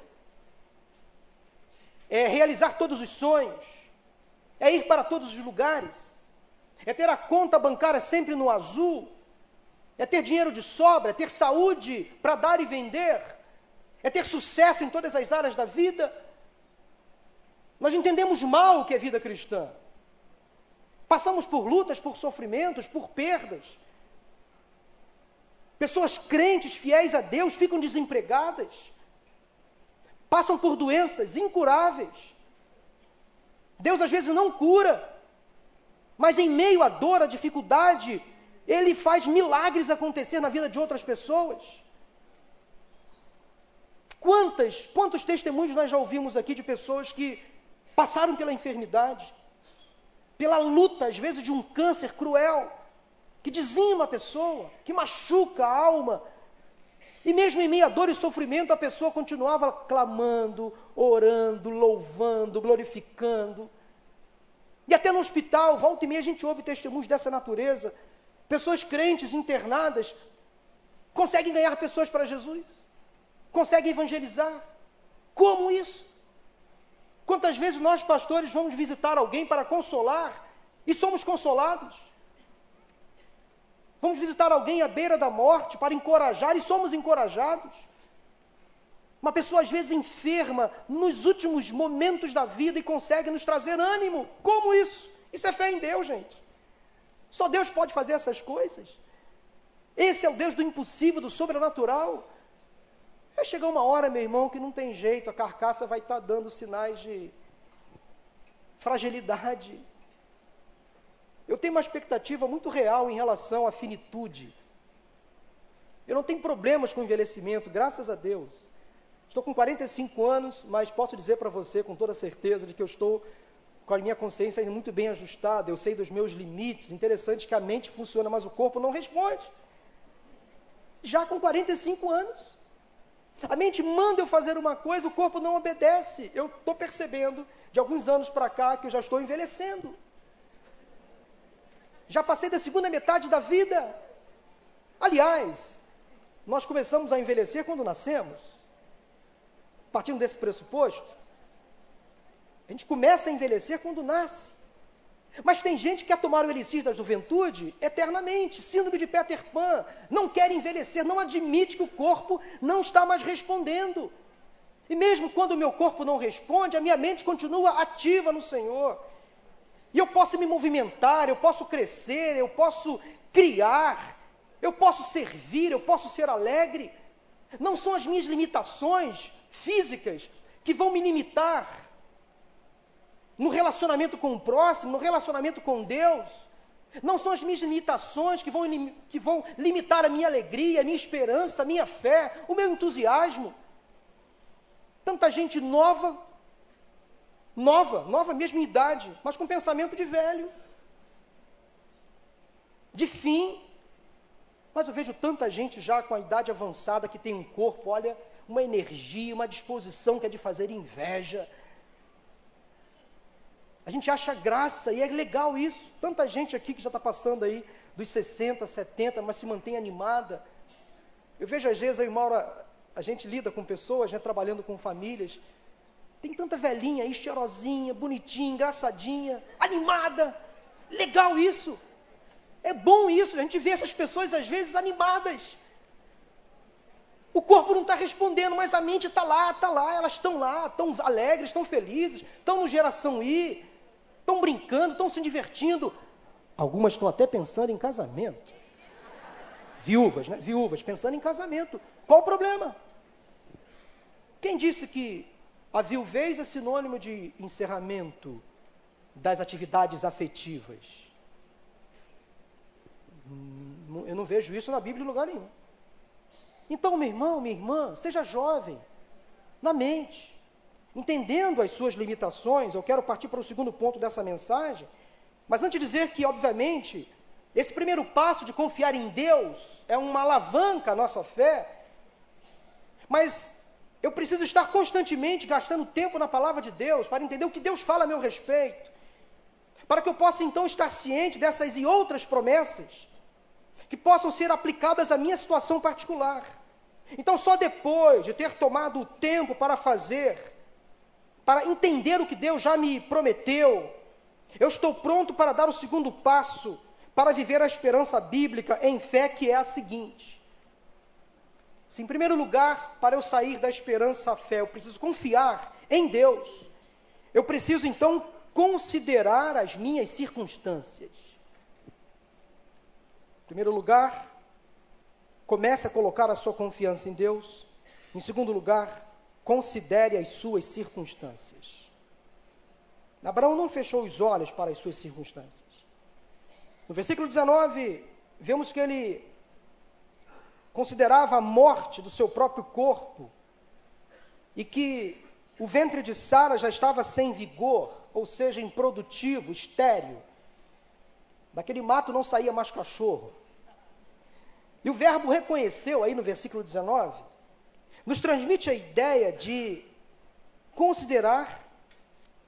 é realizar todos os sonhos, é ir para todos os lugares, é ter a conta bancária sempre no azul, é ter dinheiro de sobra, é ter saúde para dar e vender, é ter sucesso em todas as áreas da vida. Nós entendemos mal o que é vida cristã. Passamos por lutas, por sofrimentos, por perdas. Pessoas crentes, fiéis a Deus, ficam desempregadas. Passam por doenças incuráveis. Deus às vezes não cura, mas em meio à dor, à dificuldade, Ele faz milagres acontecer na vida de outras pessoas. Quantas, quantos testemunhos nós já ouvimos aqui de pessoas que passaram pela enfermidade, pela luta, às vezes, de um câncer cruel, que dizima a pessoa, que machuca a alma. E mesmo em meio a dor e sofrimento, a pessoa continuava clamando, orando, louvando, glorificando. E até no hospital, volta e meia, a gente ouve testemunhos dessa natureza. Pessoas crentes, internadas, conseguem ganhar pessoas para Jesus consegue evangelizar. Como isso? Quantas vezes nós, pastores, vamos visitar alguém para consolar e somos consolados? Vamos visitar alguém à beira da morte para encorajar e somos encorajados. Uma pessoa às vezes enferma nos últimos momentos da vida e consegue nos trazer ânimo. Como isso? Isso é fé em Deus, gente. Só Deus pode fazer essas coisas. Esse é o Deus do impossível, do sobrenatural. Vai chegar uma hora, meu irmão, que não tem jeito, a carcaça vai estar tá dando sinais de fragilidade. Eu tenho uma expectativa muito real em relação à finitude. Eu não tenho problemas com envelhecimento, graças a Deus. Estou com 45 anos, mas posso dizer para você com toda certeza de que eu estou com a minha consciência muito bem ajustada, eu sei dos meus limites. Interessante que a mente funciona, mas o corpo não responde. Já com 45 anos. A mente manda eu fazer uma coisa, o corpo não obedece. Eu estou percebendo, de alguns anos para cá, que eu já estou envelhecendo. Já passei da segunda metade da vida. Aliás, nós começamos a envelhecer quando nascemos. Partindo desse pressuposto, a gente começa a envelhecer quando nasce. Mas tem gente que quer tomar o elixir da juventude eternamente, síndrome de Peter Pan, não quer envelhecer, não admite que o corpo não está mais respondendo. E mesmo quando o meu corpo não responde, a minha mente continua ativa no Senhor. E eu posso me movimentar, eu posso crescer, eu posso criar, eu posso servir, eu posso ser alegre. Não são as minhas limitações físicas que vão me limitar no relacionamento com o próximo, no relacionamento com Deus. Não são as minhas limitações que vão, que vão limitar a minha alegria, a minha esperança, a minha fé, o meu entusiasmo. Tanta gente nova, nova, nova mesma idade, mas com pensamento de velho, de fim. Mas eu vejo tanta gente já com a idade avançada que tem um corpo, olha, uma energia, uma disposição que é de fazer inveja, A gente acha graça e é legal isso. Tanta gente aqui que já está passando aí dos 60, 70, mas se mantém animada. Eu vejo às vezes, eu e Maura, a gente lida com pessoas, né, trabalhando com famílias. Tem tanta velhinha aí, cheirosinha, bonitinha, engraçadinha, animada. Legal isso. É bom isso. A gente vê essas pessoas às vezes animadas. O corpo não está respondendo, mas a mente está lá, está lá, elas estão lá, estão alegres, estão felizes, estão no geração I, estão brincando, estão se divertindo. Algumas estão até pensando em casamento. Viúvas, né? Viúvas, pensando em casamento. Qual o problema? Quem disse que a viuvez é sinônimo de encerramento das atividades afetivas? Hum, eu não vejo isso na Bíblia em lugar nenhum. Então, meu irmão, minha irmã, seja jovem, na mente, entendendo as suas limitações. Eu quero partir para o segundo ponto dessa mensagem. Mas antes de dizer que, obviamente, esse primeiro passo de confiar em Deus é uma alavanca à nossa fé, mas eu preciso estar constantemente gastando tempo na palavra de Deus para entender o que Deus fala a meu respeito, para que eu possa então estar ciente dessas e outras promessas que possam ser aplicadas à minha situação particular. Então, só depois de ter tomado o tempo para fazer, para entender o que Deus já me prometeu, eu estou pronto para dar o segundo passo, para viver a esperança bíblica em fé, que é a seguinte. Se, em primeiro lugar, para eu sair da esperança à fé, eu preciso confiar em Deus, eu preciso então considerar as minhas circunstâncias. Em primeiro lugar, comece a colocar a sua confiança em Deus. Em segundo lugar, considere as suas circunstâncias. Abraão não fechou os olhos para as suas circunstâncias. No versículo 19, vemos que ele considerava a morte do seu próprio corpo e que o ventre de Sara já estava sem vigor, ou seja, improdutivo, estéril. Daquele mato não saía mais cachorro. E o verbo reconheceu, aí no versículo 19, nos transmite a ideia de considerar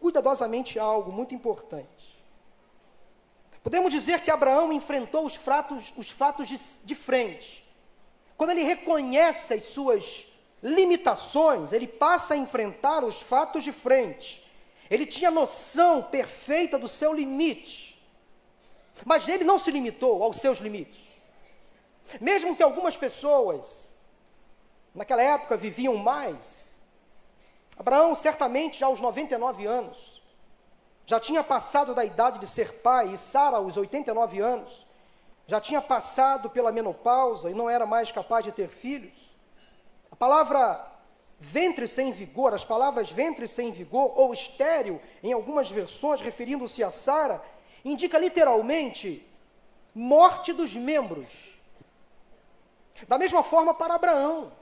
cuidadosamente algo muito importante. Podemos dizer que Abraão enfrentou os fatos, os fatos de, de frente. Quando ele reconhece as suas limitações, ele passa a enfrentar os fatos de frente. Ele tinha noção perfeita do seu limite. Mas ele não se limitou aos seus limites. Mesmo que algumas pessoas, naquela época, viviam mais, Abraão, certamente, já aos 99 anos, já tinha passado da idade de ser pai, e Sara, aos 89 anos, já tinha passado pela menopausa e não era mais capaz de ter filhos. A palavra ventre sem vigor, as palavras ventre sem vigor ou estéril, em algumas versões, referindo-se a Sara, indica literalmente morte dos membros. Da mesma forma para Abraão.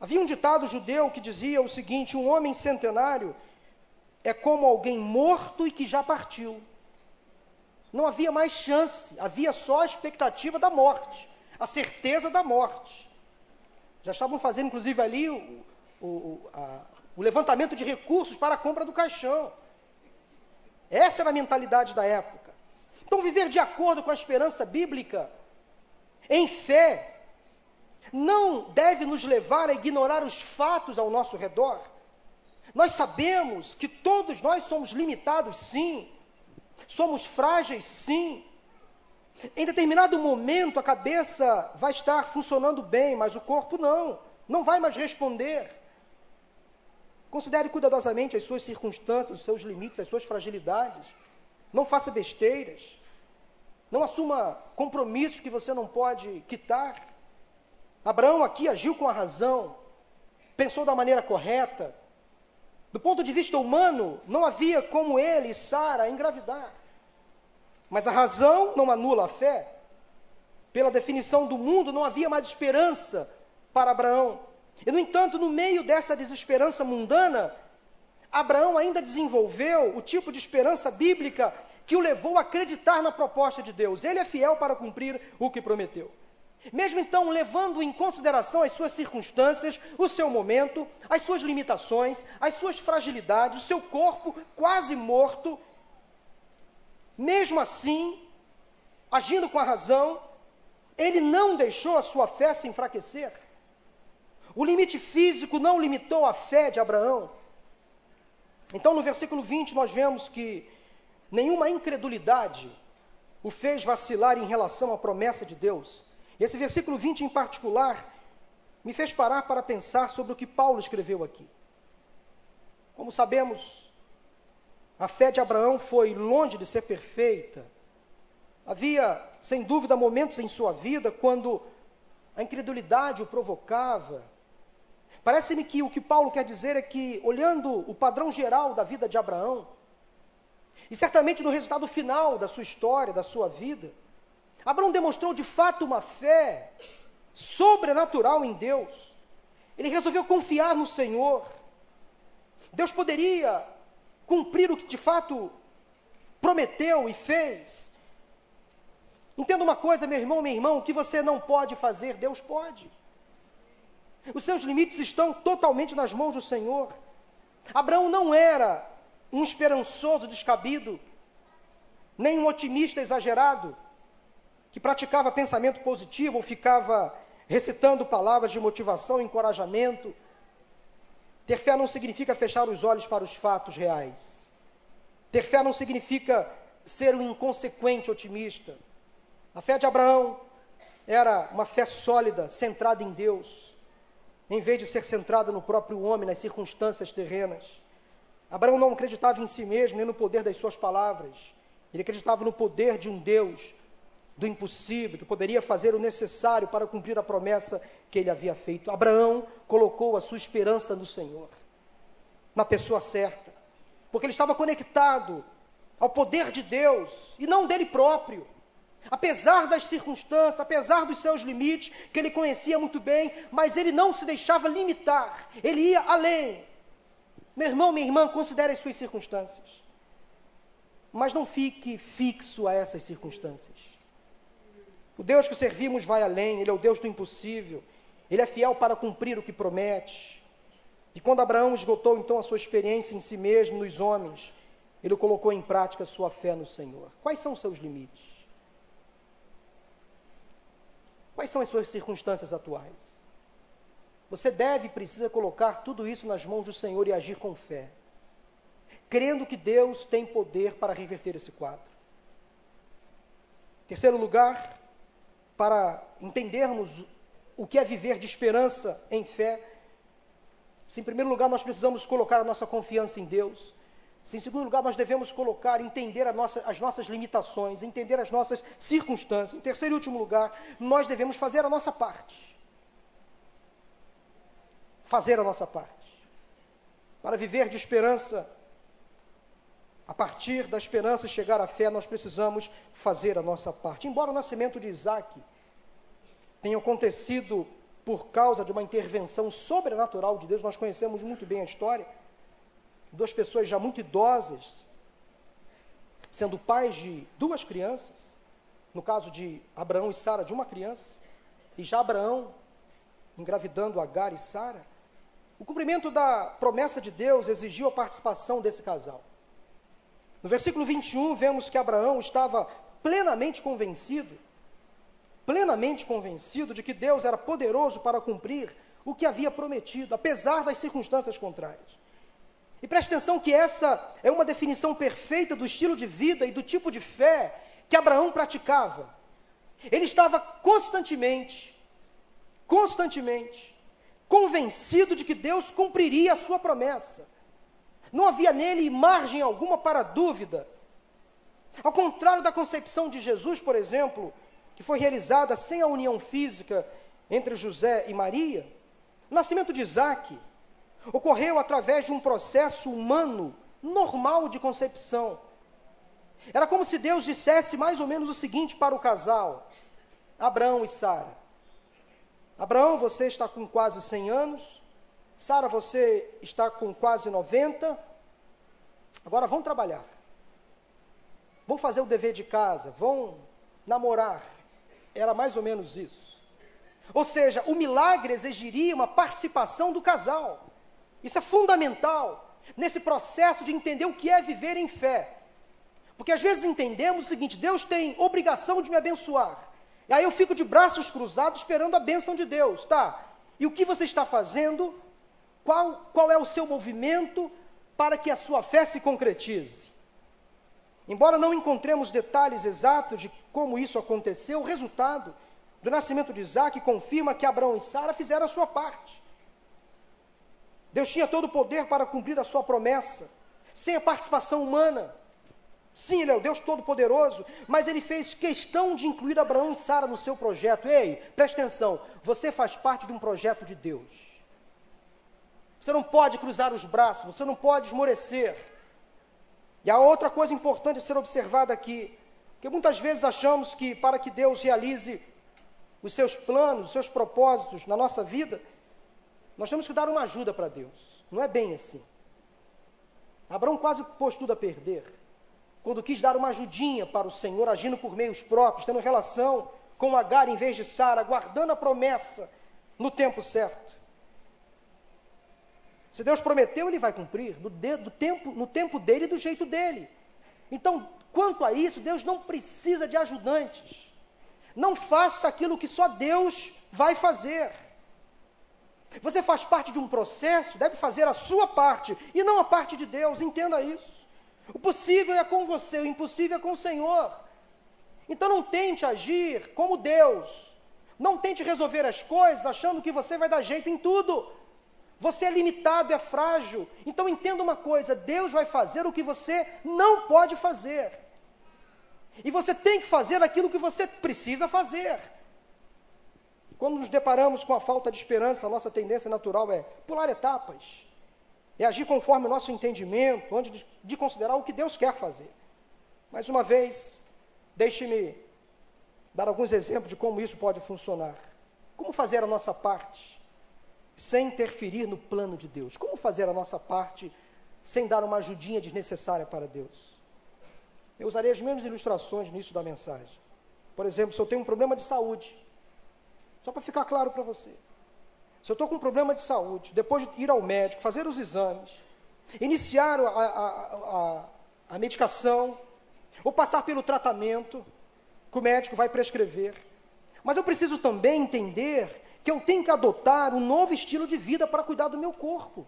Havia um ditado judeu que dizia o seguinte: um homem centenário é como alguém morto e que já partiu. Não havia mais chance, havia só a expectativa da morte, a certeza da morte. Já estavam fazendo, inclusive, ali o, o, a, o levantamento de recursos para a compra do caixão. Essa era a mentalidade da época. Então, viver de acordo com a esperança bíblica em fé, não deve nos levar a ignorar os fatos ao nosso redor. Nós sabemos que todos nós somos limitados, sim, somos frágeis, sim. Em determinado momento a cabeça vai estar funcionando bem, mas o corpo não, não vai mais responder. Considere cuidadosamente as suas circunstâncias, os seus limites, as suas fragilidades. Não faça besteiras. Não assuma compromissos que você não pode quitar. Abraão aqui agiu com a razão, pensou da maneira correta. Do ponto de vista humano, não havia como ele e Sara engravidar. Mas a razão não anula a fé. Pela definição do mundo, não havia mais esperança para Abraão. E, no entanto, no meio dessa desesperança mundana, Abraão ainda desenvolveu o tipo de esperança bíblica que o levou a acreditar na proposta de Deus. Ele é fiel para cumprir o que prometeu. Mesmo então, levando em consideração as suas circunstâncias, o seu momento, as suas limitações, as suas fragilidades, o seu corpo quase morto, mesmo assim, agindo com a razão, ele não deixou a sua fé se enfraquecer. O limite físico não limitou a fé de Abraão. Então, no versículo 20, nós vemos que nenhuma incredulidade o fez vacilar em relação à promessa de Deus. Esse versículo 20 em particular me fez parar para pensar sobre o que Paulo escreveu aqui. Como sabemos, a fé de Abraão foi longe de ser perfeita. Havia, sem dúvida, momentos em sua vida quando a incredulidade o provocava, Parece-me que o que Paulo quer dizer é que, olhando o padrão geral da vida de Abraão, e certamente no resultado final da sua história, da sua vida, Abraão demonstrou de fato uma fé sobrenatural em Deus. Ele resolveu confiar no Senhor. Deus poderia cumprir o que de fato prometeu e fez. Entenda uma coisa, meu irmão, meu irmão, o que você não pode fazer, Deus pode. Os seus limites estão totalmente nas mãos do Senhor. Abraão não era um esperançoso descabido, nem um otimista exagerado, que praticava pensamento positivo ou ficava recitando palavras de motivação encorajamento. Ter fé não significa fechar os olhos para os fatos reais. Ter fé não significa ser um inconsequente otimista. A fé de Abraão era uma fé sólida, centrada em Deus em vez de ser centrado no próprio homem, nas circunstâncias terrenas. Abraão não acreditava em si mesmo, nem no poder das suas palavras. Ele acreditava no poder de um Deus do impossível, que poderia fazer o necessário para cumprir a promessa que ele havia feito. Abraão colocou a sua esperança no Senhor, na pessoa certa, porque ele estava conectado ao poder de Deus e não dele próprio. Apesar das circunstâncias, apesar dos seus limites, que ele conhecia muito bem, mas ele não se deixava limitar, ele ia além. Meu irmão, minha irmã, considere as suas circunstâncias, mas não fique fixo a essas circunstâncias. O Deus que servimos vai além, Ele é o Deus do impossível, Ele é fiel para cumprir o que promete. E quando Abraão esgotou então a sua experiência em si mesmo, nos homens, ele colocou em prática a sua fé no Senhor. Quais são os seus limites? Quais são as suas circunstâncias atuais? Você deve e precisa colocar tudo isso nas mãos do Senhor e agir com fé, crendo que Deus tem poder para reverter esse quadro. Terceiro lugar, para entendermos o que é viver de esperança em fé, se em primeiro lugar nós precisamos colocar a nossa confiança em Deus, em segundo lugar, nós devemos colocar, entender nossa, as nossas limitações, entender as nossas circunstâncias. Em terceiro e último lugar, nós devemos fazer a nossa parte. Fazer a nossa parte. Para viver de esperança, a partir da esperança chegar à fé, nós precisamos fazer a nossa parte. Embora o nascimento de Isaac tenha acontecido por causa de uma intervenção sobrenatural de Deus, nós conhecemos muito bem a história duas pessoas já muito idosas, sendo pais de duas crianças, no caso de Abraão e Sara, de uma criança, e já Abraão engravidando Agar e Sara, o cumprimento da promessa de Deus exigiu a participação desse casal. No versículo 21, vemos que Abraão estava plenamente convencido, plenamente convencido de que Deus era poderoso para cumprir o que havia prometido, apesar das circunstâncias contrárias. E preste atenção que essa é uma definição perfeita do estilo de vida e do tipo de fé que Abraão praticava. Ele estava constantemente, constantemente, convencido de que Deus cumpriria a sua promessa. Não havia nele margem alguma para dúvida. Ao contrário da concepção de Jesus, por exemplo, que foi realizada sem a união física entre José e Maria, o nascimento de Isaac ocorreu através de um processo humano normal de concepção. Era como se Deus dissesse mais ou menos o seguinte para o casal, Abraão e Sara: Abraão, você está com quase 100 anos, Sara, você está com quase 90. Agora vão trabalhar. Vão fazer o dever de casa, vão namorar. Era mais ou menos isso. Ou seja, o milagre exigiria uma participação do casal. Isso é fundamental nesse processo de entender o que é viver em fé. Porque às vezes entendemos o seguinte: Deus tem obrigação de me abençoar. E aí eu fico de braços cruzados esperando a bênção de Deus, tá? E o que você está fazendo? Qual, qual é o seu movimento para que a sua fé se concretize? Embora não encontremos detalhes exatos de como isso aconteceu, o resultado do nascimento de Isaac confirma que Abraão e Sara fizeram a sua parte. Deus tinha todo o poder para cumprir a sua promessa, sem a participação humana. Sim, Ele é o Deus Todo-Poderoso, mas Ele fez questão de incluir Abraão e Sara no seu projeto. Ei, preste atenção, você faz parte de um projeto de Deus. Você não pode cruzar os braços, você não pode esmorecer. E a outra coisa importante a ser observada aqui, que muitas vezes achamos que para que Deus realize os seus planos, os seus propósitos na nossa vida, nós temos que dar uma ajuda para Deus. Não é bem assim. Abraão quase pôs tudo a perder quando quis dar uma ajudinha para o Senhor, agindo por meios próprios, tendo relação com Agar em vez de Sara, guardando a promessa no tempo certo. Se Deus prometeu, Ele vai cumprir, no, de, tempo, no tempo dele e do jeito dele. Então, quanto a isso, Deus não precisa de ajudantes. Não faça aquilo que só Deus vai fazer. Você faz parte de um processo, deve fazer a sua parte e não a parte de Deus, entenda isso. O possível é com você, o impossível é com o Senhor. Então não tente agir como Deus. Não tente resolver as coisas achando que você vai dar jeito em tudo. Você é limitado, é frágil. Então entenda uma coisa: Deus vai fazer o que você não pode fazer. E você tem que fazer aquilo que você precisa fazer. Quando nos deparamos com a falta de esperança, a nossa tendência natural é pular etapas é agir conforme o nosso entendimento, antes de, de considerar o que Deus quer fazer. Mais uma vez, deixe-me dar alguns exemplos de como isso pode funcionar. Como fazer a nossa parte sem interferir no plano de Deus? Como fazer a nossa parte sem dar uma ajudinha desnecessária para Deus? Eu usarei as mesmas ilustrações no início da mensagem. Por exemplo, se eu tenho um problema de saúde, só para ficar claro para você. Se eu estou com um problema de saúde, depois de ir ao médico, fazer os exames, iniciar a, a, a, a medicação, ou passar pelo tratamento que o médico vai prescrever, mas eu preciso também entender que eu tenho que adotar um novo estilo de vida para cuidar do meu corpo.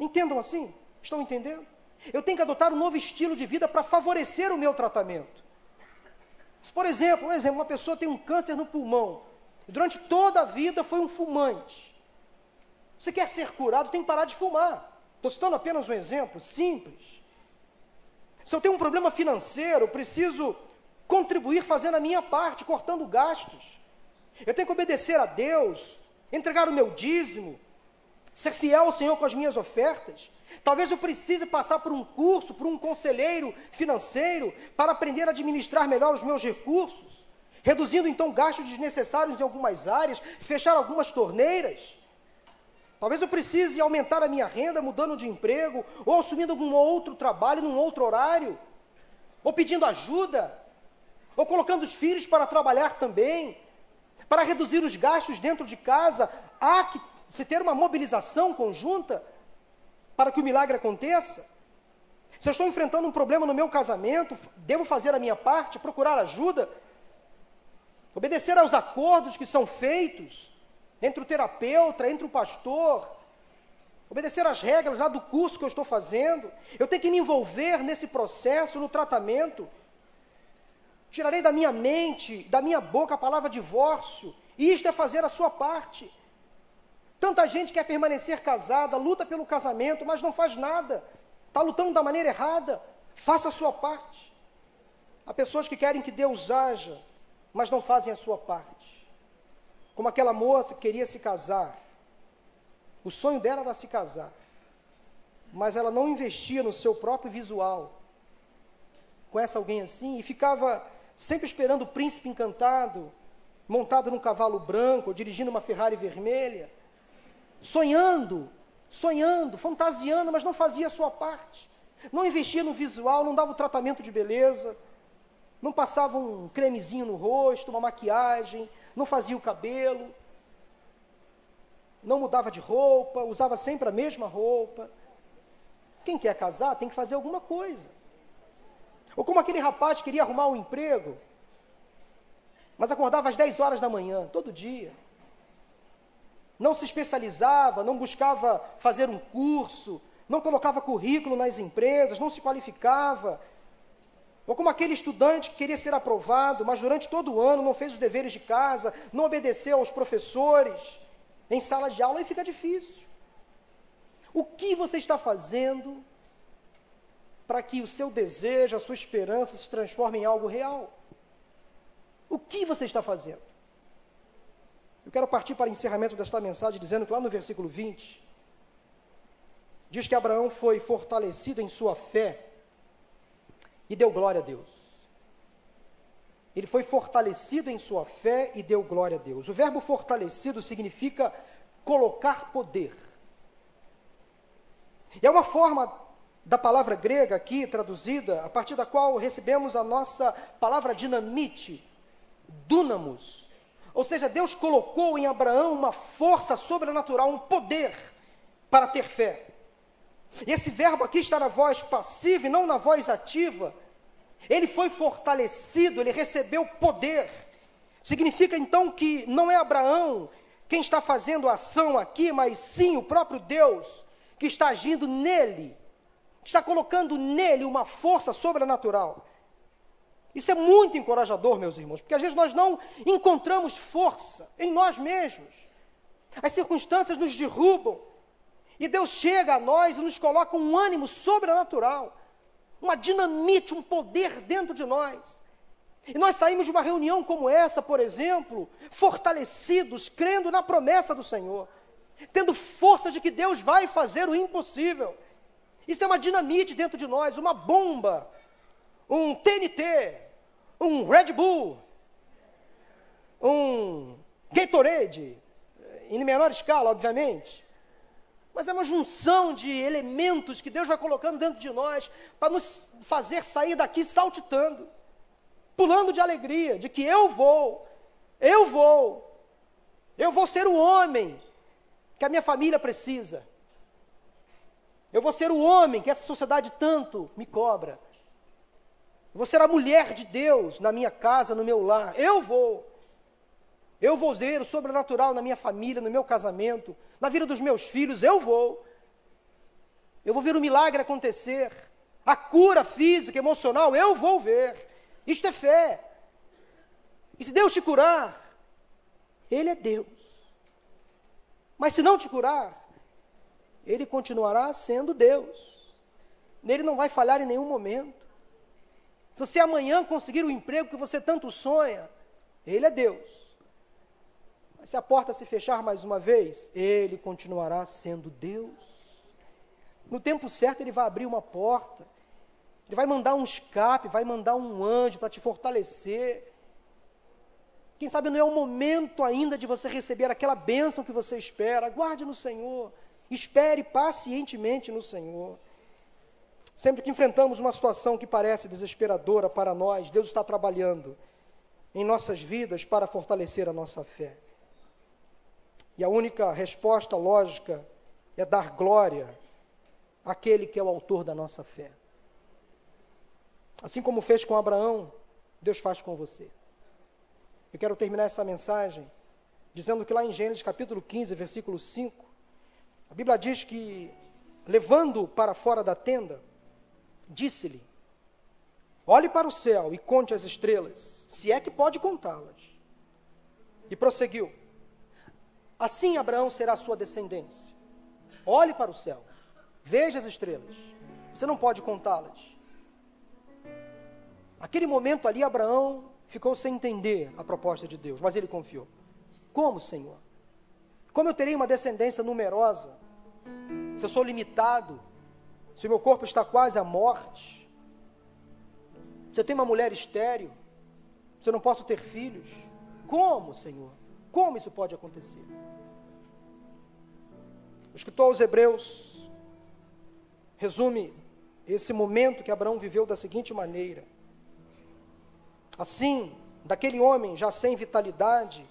Entendam assim? Estão entendendo? Eu tenho que adotar um novo estilo de vida para favorecer o meu tratamento. por exemplo, um exemplo, uma pessoa tem um câncer no pulmão, Durante toda a vida foi um fumante. Você quer ser curado, tem que parar de fumar. Estou citando apenas um exemplo simples. Se eu tenho um problema financeiro, preciso contribuir fazendo a minha parte, cortando gastos. Eu tenho que obedecer a Deus, entregar o meu dízimo, ser fiel ao Senhor com as minhas ofertas. Talvez eu precise passar por um curso, por um conselheiro financeiro, para aprender a administrar melhor os meus recursos reduzindo então gastos desnecessários em algumas áreas, fechar algumas torneiras. Talvez eu precise aumentar a minha renda mudando de emprego, ou assumindo algum outro trabalho num outro horário, ou pedindo ajuda, ou colocando os filhos para trabalhar também, para reduzir os gastos dentro de casa. Há que se ter uma mobilização conjunta para que o milagre aconteça. Se eu estou enfrentando um problema no meu casamento, devo fazer a minha parte, procurar ajuda, Obedecer aos acordos que são feitos entre o terapeuta, entre o pastor. Obedecer às regras lá do curso que eu estou fazendo. Eu tenho que me envolver nesse processo, no tratamento. Tirarei da minha mente, da minha boca a palavra divórcio. E isto é fazer a sua parte. Tanta gente quer permanecer casada, luta pelo casamento, mas não faz nada. Está lutando da maneira errada. Faça a sua parte. Há pessoas que querem que Deus haja mas não fazem a sua parte. Como aquela moça que queria se casar. O sonho dela era se casar. Mas ela não investia no seu próprio visual. Conhece alguém assim? E ficava sempre esperando o príncipe encantado, montado num cavalo branco, dirigindo uma Ferrari vermelha, sonhando, sonhando, fantasiando, mas não fazia a sua parte. Não investia no visual, não dava o tratamento de beleza, não passava um cremezinho no rosto, uma maquiagem, não fazia o cabelo, não mudava de roupa, usava sempre a mesma roupa. Quem quer casar tem que fazer alguma coisa. Ou como aquele rapaz que queria arrumar um emprego, mas acordava às 10 horas da manhã, todo dia. Não se especializava, não buscava fazer um curso, não colocava currículo nas empresas, não se qualificava. Ou como aquele estudante que queria ser aprovado, mas durante todo o ano não fez os deveres de casa, não obedeceu aos professores em sala de aula, aí fica difícil. O que você está fazendo para que o seu desejo, a sua esperança se transforme em algo real? O que você está fazendo? Eu quero partir para o encerramento desta mensagem dizendo que lá no versículo 20, diz que Abraão foi fortalecido em sua fé e deu glória a Deus. Ele foi fortalecido em sua fé e deu glória a Deus. O verbo fortalecido significa colocar poder. É uma forma da palavra grega aqui traduzida, a partir da qual recebemos a nossa palavra dinamite, dunamos. Ou seja, Deus colocou em Abraão uma força sobrenatural, um poder para ter fé. E esse verbo aqui está na voz passiva e não na voz ativa. Ele foi fortalecido, ele recebeu poder. Significa então que não é Abraão quem está fazendo a ação aqui, mas sim o próprio Deus que está agindo nele, está colocando nele uma força sobrenatural. Isso é muito encorajador, meus irmãos, porque às vezes nós não encontramos força em nós mesmos. As circunstâncias nos derrubam, e Deus chega a nós e nos coloca um ânimo sobrenatural, uma dinamite, um poder dentro de nós. E nós saímos de uma reunião como essa, por exemplo, fortalecidos, crendo na promessa do Senhor, tendo força de que Deus vai fazer o impossível. Isso é uma dinamite dentro de nós, uma bomba, um TNT, um Red Bull, um Gatorade, em menor escala, obviamente mas é uma junção de elementos que Deus vai colocando dentro de nós para nos fazer sair daqui saltitando, pulando de alegria, de que eu vou, eu vou, eu vou ser o homem que a minha família precisa. Eu vou ser o homem que essa sociedade tanto me cobra. Eu vou ser a mulher de Deus na minha casa, no meu lar. Eu vou. Eu vou ver o sobrenatural na minha família, no meu casamento, na vida dos meus filhos. Eu vou. Eu vou ver o milagre acontecer. A cura física, emocional, eu vou ver. Isto é fé. E se Deus te curar, Ele é Deus. Mas se não te curar, Ele continuará sendo Deus. Nele não vai falhar em nenhum momento. Se você amanhã conseguir o emprego que você tanto sonha, Ele é Deus. Mas se a porta se fechar mais uma vez, ele continuará sendo Deus. No tempo certo, ele vai abrir uma porta. Ele vai mandar um escape, vai mandar um anjo para te fortalecer. Quem sabe não é o momento ainda de você receber aquela bênção que você espera. Aguarde no Senhor. Espere pacientemente no Senhor. Sempre que enfrentamos uma situação que parece desesperadora para nós, Deus está trabalhando em nossas vidas para fortalecer a nossa fé. E a única resposta lógica é dar glória àquele que é o autor da nossa fé. Assim como fez com Abraão, Deus faz com você. Eu quero terminar essa mensagem dizendo que lá em Gênesis capítulo 15, versículo 5, a Bíblia diz que, levando para fora da tenda, disse-lhe: Olhe para o céu e conte as estrelas, se é que pode contá-las. E prosseguiu: Assim Abraão será sua descendência. Olhe para o céu, veja as estrelas. Você não pode contá-las. Aquele momento ali, Abraão ficou sem entender a proposta de Deus, mas ele confiou. Como, Senhor? Como eu terei uma descendência numerosa? Se eu sou limitado, se meu corpo está quase à morte, se eu tenho uma mulher estéril, se eu não posso ter filhos, como, Senhor? Como isso pode acontecer? O escritor aos Hebreus resume esse momento que Abraão viveu da seguinte maneira: Assim, daquele homem já sem vitalidade,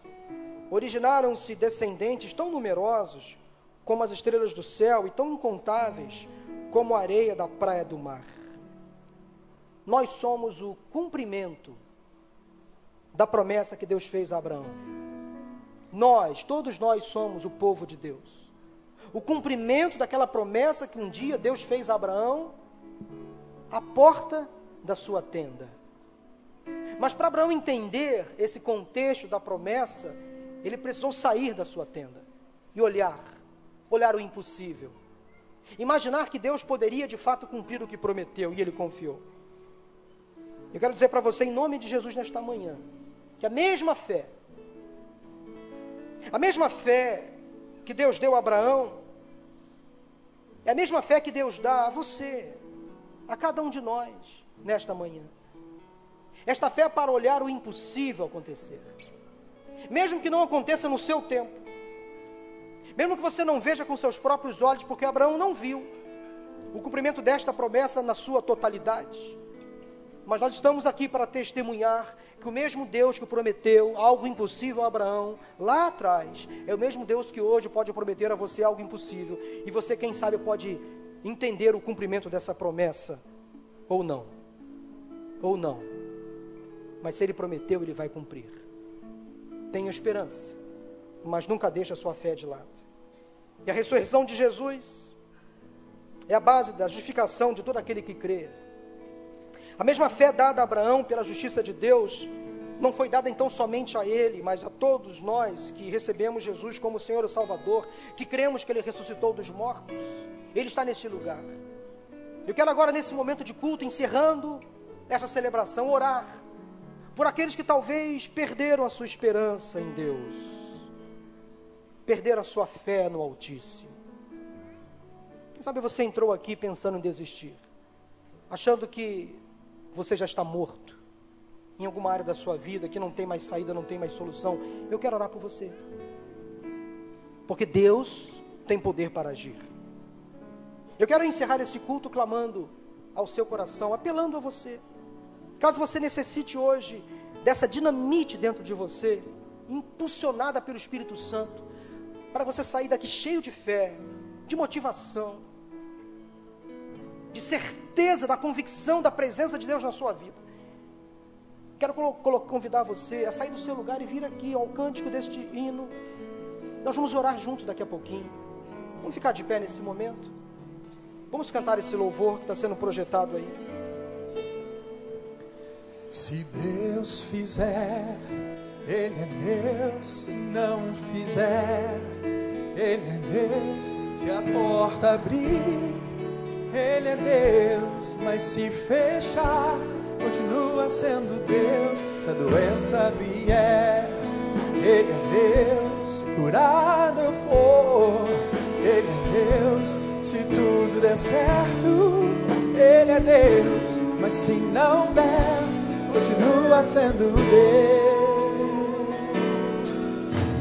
originaram-se descendentes tão numerosos como as estrelas do céu e tão incontáveis como a areia da praia do mar. Nós somos o cumprimento da promessa que Deus fez a Abraão. Nós, todos nós somos o povo de Deus. O cumprimento daquela promessa que um dia Deus fez a Abraão, a porta da sua tenda. Mas para Abraão entender esse contexto da promessa, ele precisou sair da sua tenda e olhar, olhar o impossível. Imaginar que Deus poderia de fato cumprir o que prometeu e ele confiou. Eu quero dizer para você, em nome de Jesus, nesta manhã, que a mesma fé, a mesma fé que Deus deu a Abraão, é a mesma fé que Deus dá a você, a cada um de nós, nesta manhã. Esta fé é para olhar o impossível acontecer, mesmo que não aconteça no seu tempo, mesmo que você não veja com seus próprios olhos, porque Abraão não viu o cumprimento desta promessa na sua totalidade. Mas nós estamos aqui para testemunhar que o mesmo Deus que prometeu algo impossível a Abraão lá atrás, é o mesmo Deus que hoje pode prometer a você algo impossível. E você, quem sabe, pode entender o cumprimento dessa promessa, ou não. Ou não. Mas se ele prometeu, ele vai cumprir. Tenha esperança, mas nunca deixe a sua fé de lado. E a ressurreição de Jesus é a base da justificação de todo aquele que crê. A mesma fé dada a Abraão pela justiça de Deus não foi dada então somente a ele, mas a todos nós que recebemos Jesus como Senhor e Salvador, que cremos que ele ressuscitou dos mortos. Ele está neste lugar. Eu quero agora, nesse momento de culto, encerrando esta celebração, orar por aqueles que talvez perderam a sua esperança em Deus, perderam a sua fé no Altíssimo. Quem sabe você entrou aqui pensando em desistir, achando que você já está morto em alguma área da sua vida que não tem mais saída, não tem mais solução, eu quero orar por você. Porque Deus tem poder para agir. Eu quero encerrar esse culto clamando ao seu coração, apelando a você. Caso você necessite hoje dessa dinamite dentro de você, impulsionada pelo Espírito Santo, para você sair daqui cheio de fé, de motivação, de certeza, da convicção da presença de Deus na sua vida. Quero convidar você a sair do seu lugar e vir aqui ao cântico deste hino. Nós vamos orar juntos daqui a pouquinho. Vamos ficar de pé nesse momento. Vamos cantar esse louvor que está sendo projetado aí. Se Deus fizer, Ele é Deus. Se não fizer, Ele é Deus. Se a porta abrir, ele é Deus, mas se fechar, continua sendo Deus. Se a doença vier, Ele é Deus. Se curado for, Ele é Deus. Se tudo der certo, Ele é Deus. Mas se não der, continua sendo Deus.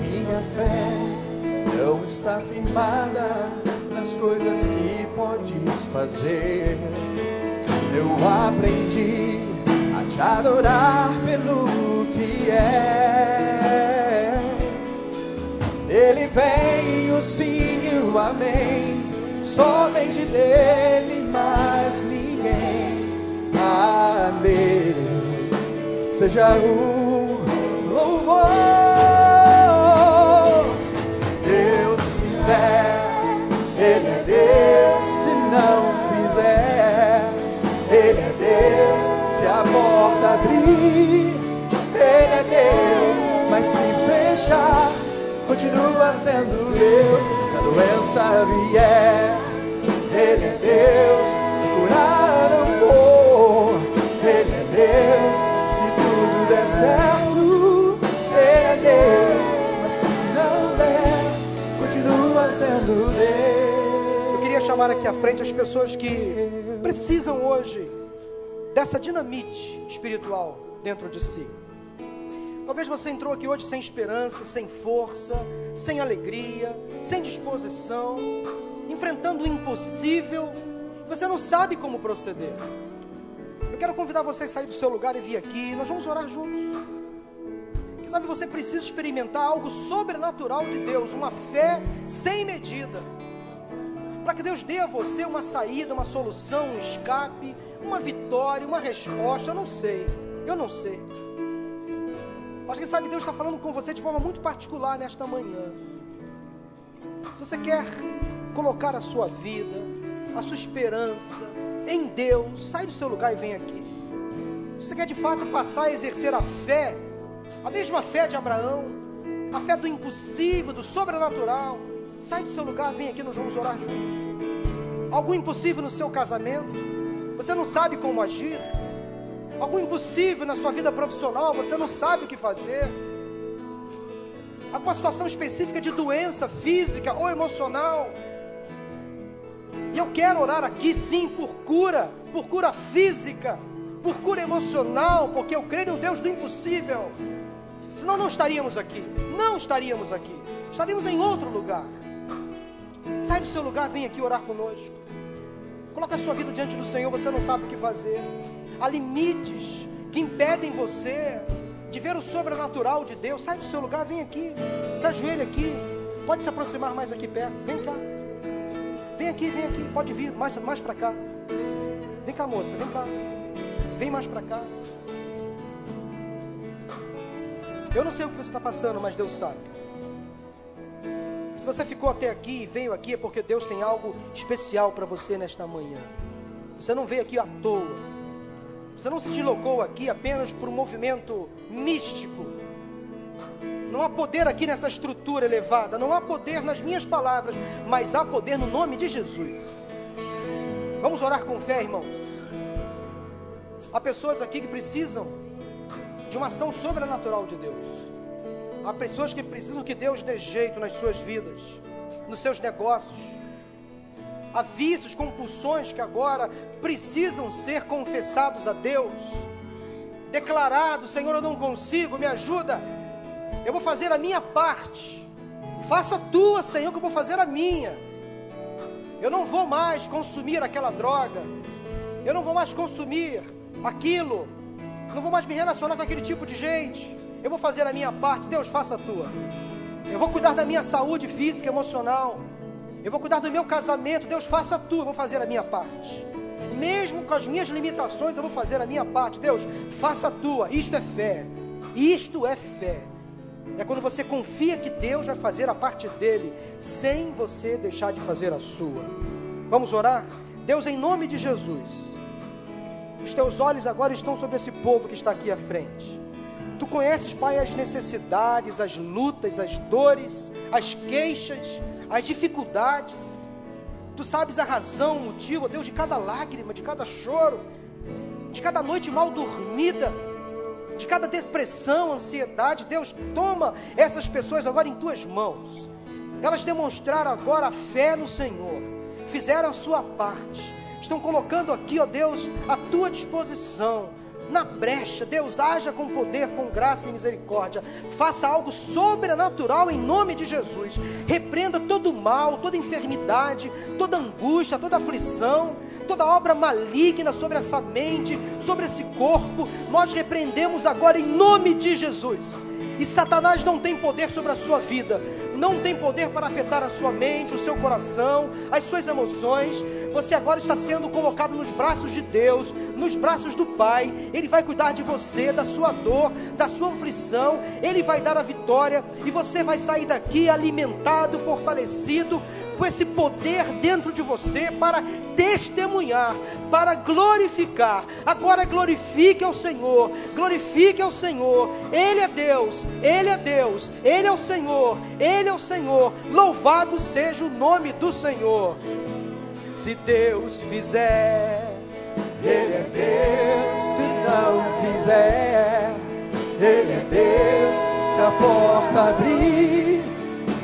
Minha fé não está firmada as coisas que podes fazer. Eu aprendi a te adorar pelo que é. Ele vem o sim e o amém, somente dele mais ninguém. A Deus seja o louvor. Se Deus quiser. Ele é Deus se não fizer. Ele é Deus se a porta abrir. Ele é Deus, mas se fechar, continua sendo Deus. Se a doença vier, Ele é Deus. Se curar sendo Deus chamar aqui à frente as pessoas que precisam hoje dessa dinamite espiritual dentro de si. Talvez você entrou aqui hoje sem esperança, sem força, sem alegria, sem disposição, enfrentando o impossível, você não sabe como proceder. Eu quero convidar você a sair do seu lugar e vir aqui. Nós vamos orar juntos. Sabe você precisa experimentar algo sobrenatural de Deus, uma fé sem medida. Para que Deus dê a você uma saída, uma solução, um escape, uma vitória, uma resposta. Eu não sei. Eu não sei. Mas quem sabe Deus está falando com você de forma muito particular nesta manhã. Se você quer colocar a sua vida, a sua esperança em Deus, sai do seu lugar e vem aqui. Se você quer de fato passar a exercer a fé, a mesma fé de Abraão, a fé do impossível, do sobrenatural, sai do seu lugar, vem aqui, nós vamos orar juntos. Algum impossível no seu casamento, você não sabe como agir, algum impossível na sua vida profissional, você não sabe o que fazer, alguma situação específica de doença física ou emocional, e eu quero orar aqui sim por cura, por cura física, por cura emocional, porque eu creio no Deus do impossível. Senão não estaríamos aqui, não estaríamos aqui, estaríamos em outro lugar. Sai do seu lugar, vem aqui orar conosco. Coloca a sua vida diante do Senhor, você não sabe o que fazer. Há limites que impedem você de ver o sobrenatural de Deus. Sai do seu lugar, vem aqui, se ajoelha aqui. Pode se aproximar mais aqui perto, vem cá. Vem aqui, vem aqui, pode vir mais, mais para cá. Vem cá, moça, vem cá. Vem mais para cá. Eu não sei o que você está passando, mas Deus sabe. Se você ficou até aqui e veio aqui, é porque Deus tem algo especial para você nesta manhã. Você não veio aqui à toa. Você não se deslocou aqui apenas por um movimento místico. Não há poder aqui nessa estrutura elevada, não há poder nas minhas palavras, mas há poder no nome de Jesus. Vamos orar com fé, irmãos. Há pessoas aqui que precisam de uma ação sobrenatural de Deus. Há pessoas que precisam que Deus dê jeito nas suas vidas, nos seus negócios. Há vícios, compulsões que agora precisam ser confessados a Deus. Declarado, Senhor, eu não consigo, me ajuda eu vou fazer a minha parte. Faça a tua, Senhor, que eu vou fazer a minha. Eu não vou mais consumir aquela droga. Eu não vou mais consumir aquilo. Não vou mais me relacionar com aquele tipo de gente. Eu vou fazer a minha parte. Deus, faça a tua. Eu vou cuidar da minha saúde física emocional. Eu vou cuidar do meu casamento. Deus, faça a tua. Eu vou fazer a minha parte. Mesmo com as minhas limitações, eu vou fazer a minha parte. Deus, faça a tua. Isto é fé. Isto é fé. É quando você confia que Deus vai fazer a parte dele, sem você deixar de fazer a sua. Vamos orar? Deus, em nome de Jesus, os teus olhos agora estão sobre esse povo que está aqui à frente. Tu conheces, Pai, as necessidades, as lutas, as dores, as queixas, as dificuldades. Tu sabes a razão, o motivo, Deus, de cada lágrima, de cada choro, de cada noite mal dormida de cada depressão, ansiedade. Deus, toma essas pessoas agora em tuas mãos. Elas demonstraram agora a fé no Senhor, fizeram a sua parte, estão colocando aqui, ó Deus, a tua disposição. Na brecha, Deus haja com poder, com graça e misericórdia. Faça algo sobrenatural em nome de Jesus. Repreenda todo mal, toda enfermidade, toda angústia, toda aflição toda obra maligna sobre essa mente, sobre esse corpo, nós repreendemos agora em nome de Jesus. E Satanás não tem poder sobre a sua vida, não tem poder para afetar a sua mente, o seu coração, as suas emoções. Você agora está sendo colocado nos braços de Deus, nos braços do Pai. Ele vai cuidar de você, da sua dor, da sua aflição. Ele vai dar a vitória e você vai sair daqui alimentado, fortalecido, com esse poder dentro de você para testemunhar, para glorificar. Agora glorifique ao Senhor, glorifique ao Senhor. Ele é Deus, Ele é Deus, Ele é o Senhor, Ele é o Senhor. Louvado seja o nome do Senhor. Se Deus fizer, Ele é Deus. Se não fizer, Ele é Deus. Se a porta abrir,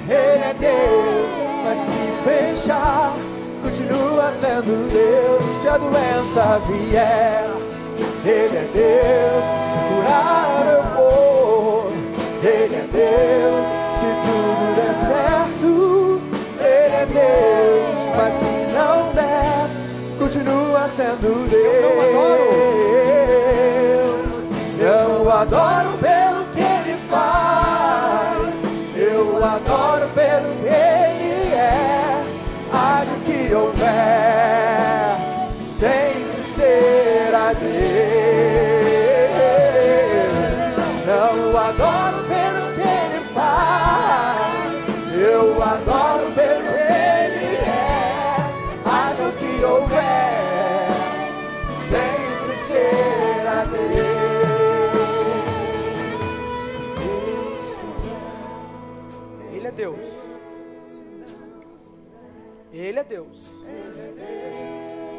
Ele é Deus mas se fechar, continua sendo Deus. Se a doença vier, Ele é Deus. Se curar, eu vou, Ele é Deus. Se tudo Sendo Deus. adoro pelo que ele faz. Eu adoro pelo que ele é. Haja que houver, sempre será Deus. Não adoro pelo que ele faz. Eu adoro pelo Ele é Deus.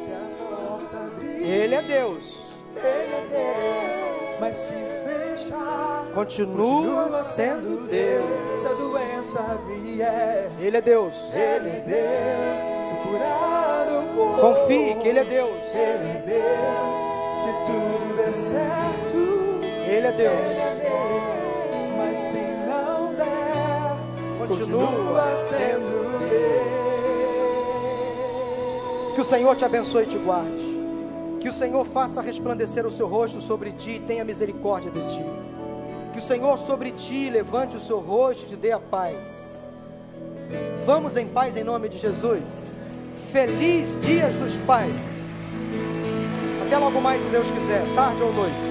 Se a porta abrir, Ele é Deus. Ele é Deus. Mas se fechar, Continua sendo Deus. Se a doença vier, Ele é Deus. Ele é Deus. Se curar eu for, Confie que Ele é Deus. Ele é Deus. Se tudo der certo, Ele é Deus. Ele é Deus. Mas se não der, Continua continua sendo Deus. Que o Senhor te abençoe e te guarde. Que o Senhor faça resplandecer o seu rosto sobre ti e tenha misericórdia de ti. Que o Senhor sobre ti levante o seu rosto e te dê a paz. Vamos em paz em nome de Jesus. Feliz Dias dos Pais. Até logo mais, se Deus quiser, tarde ou noite.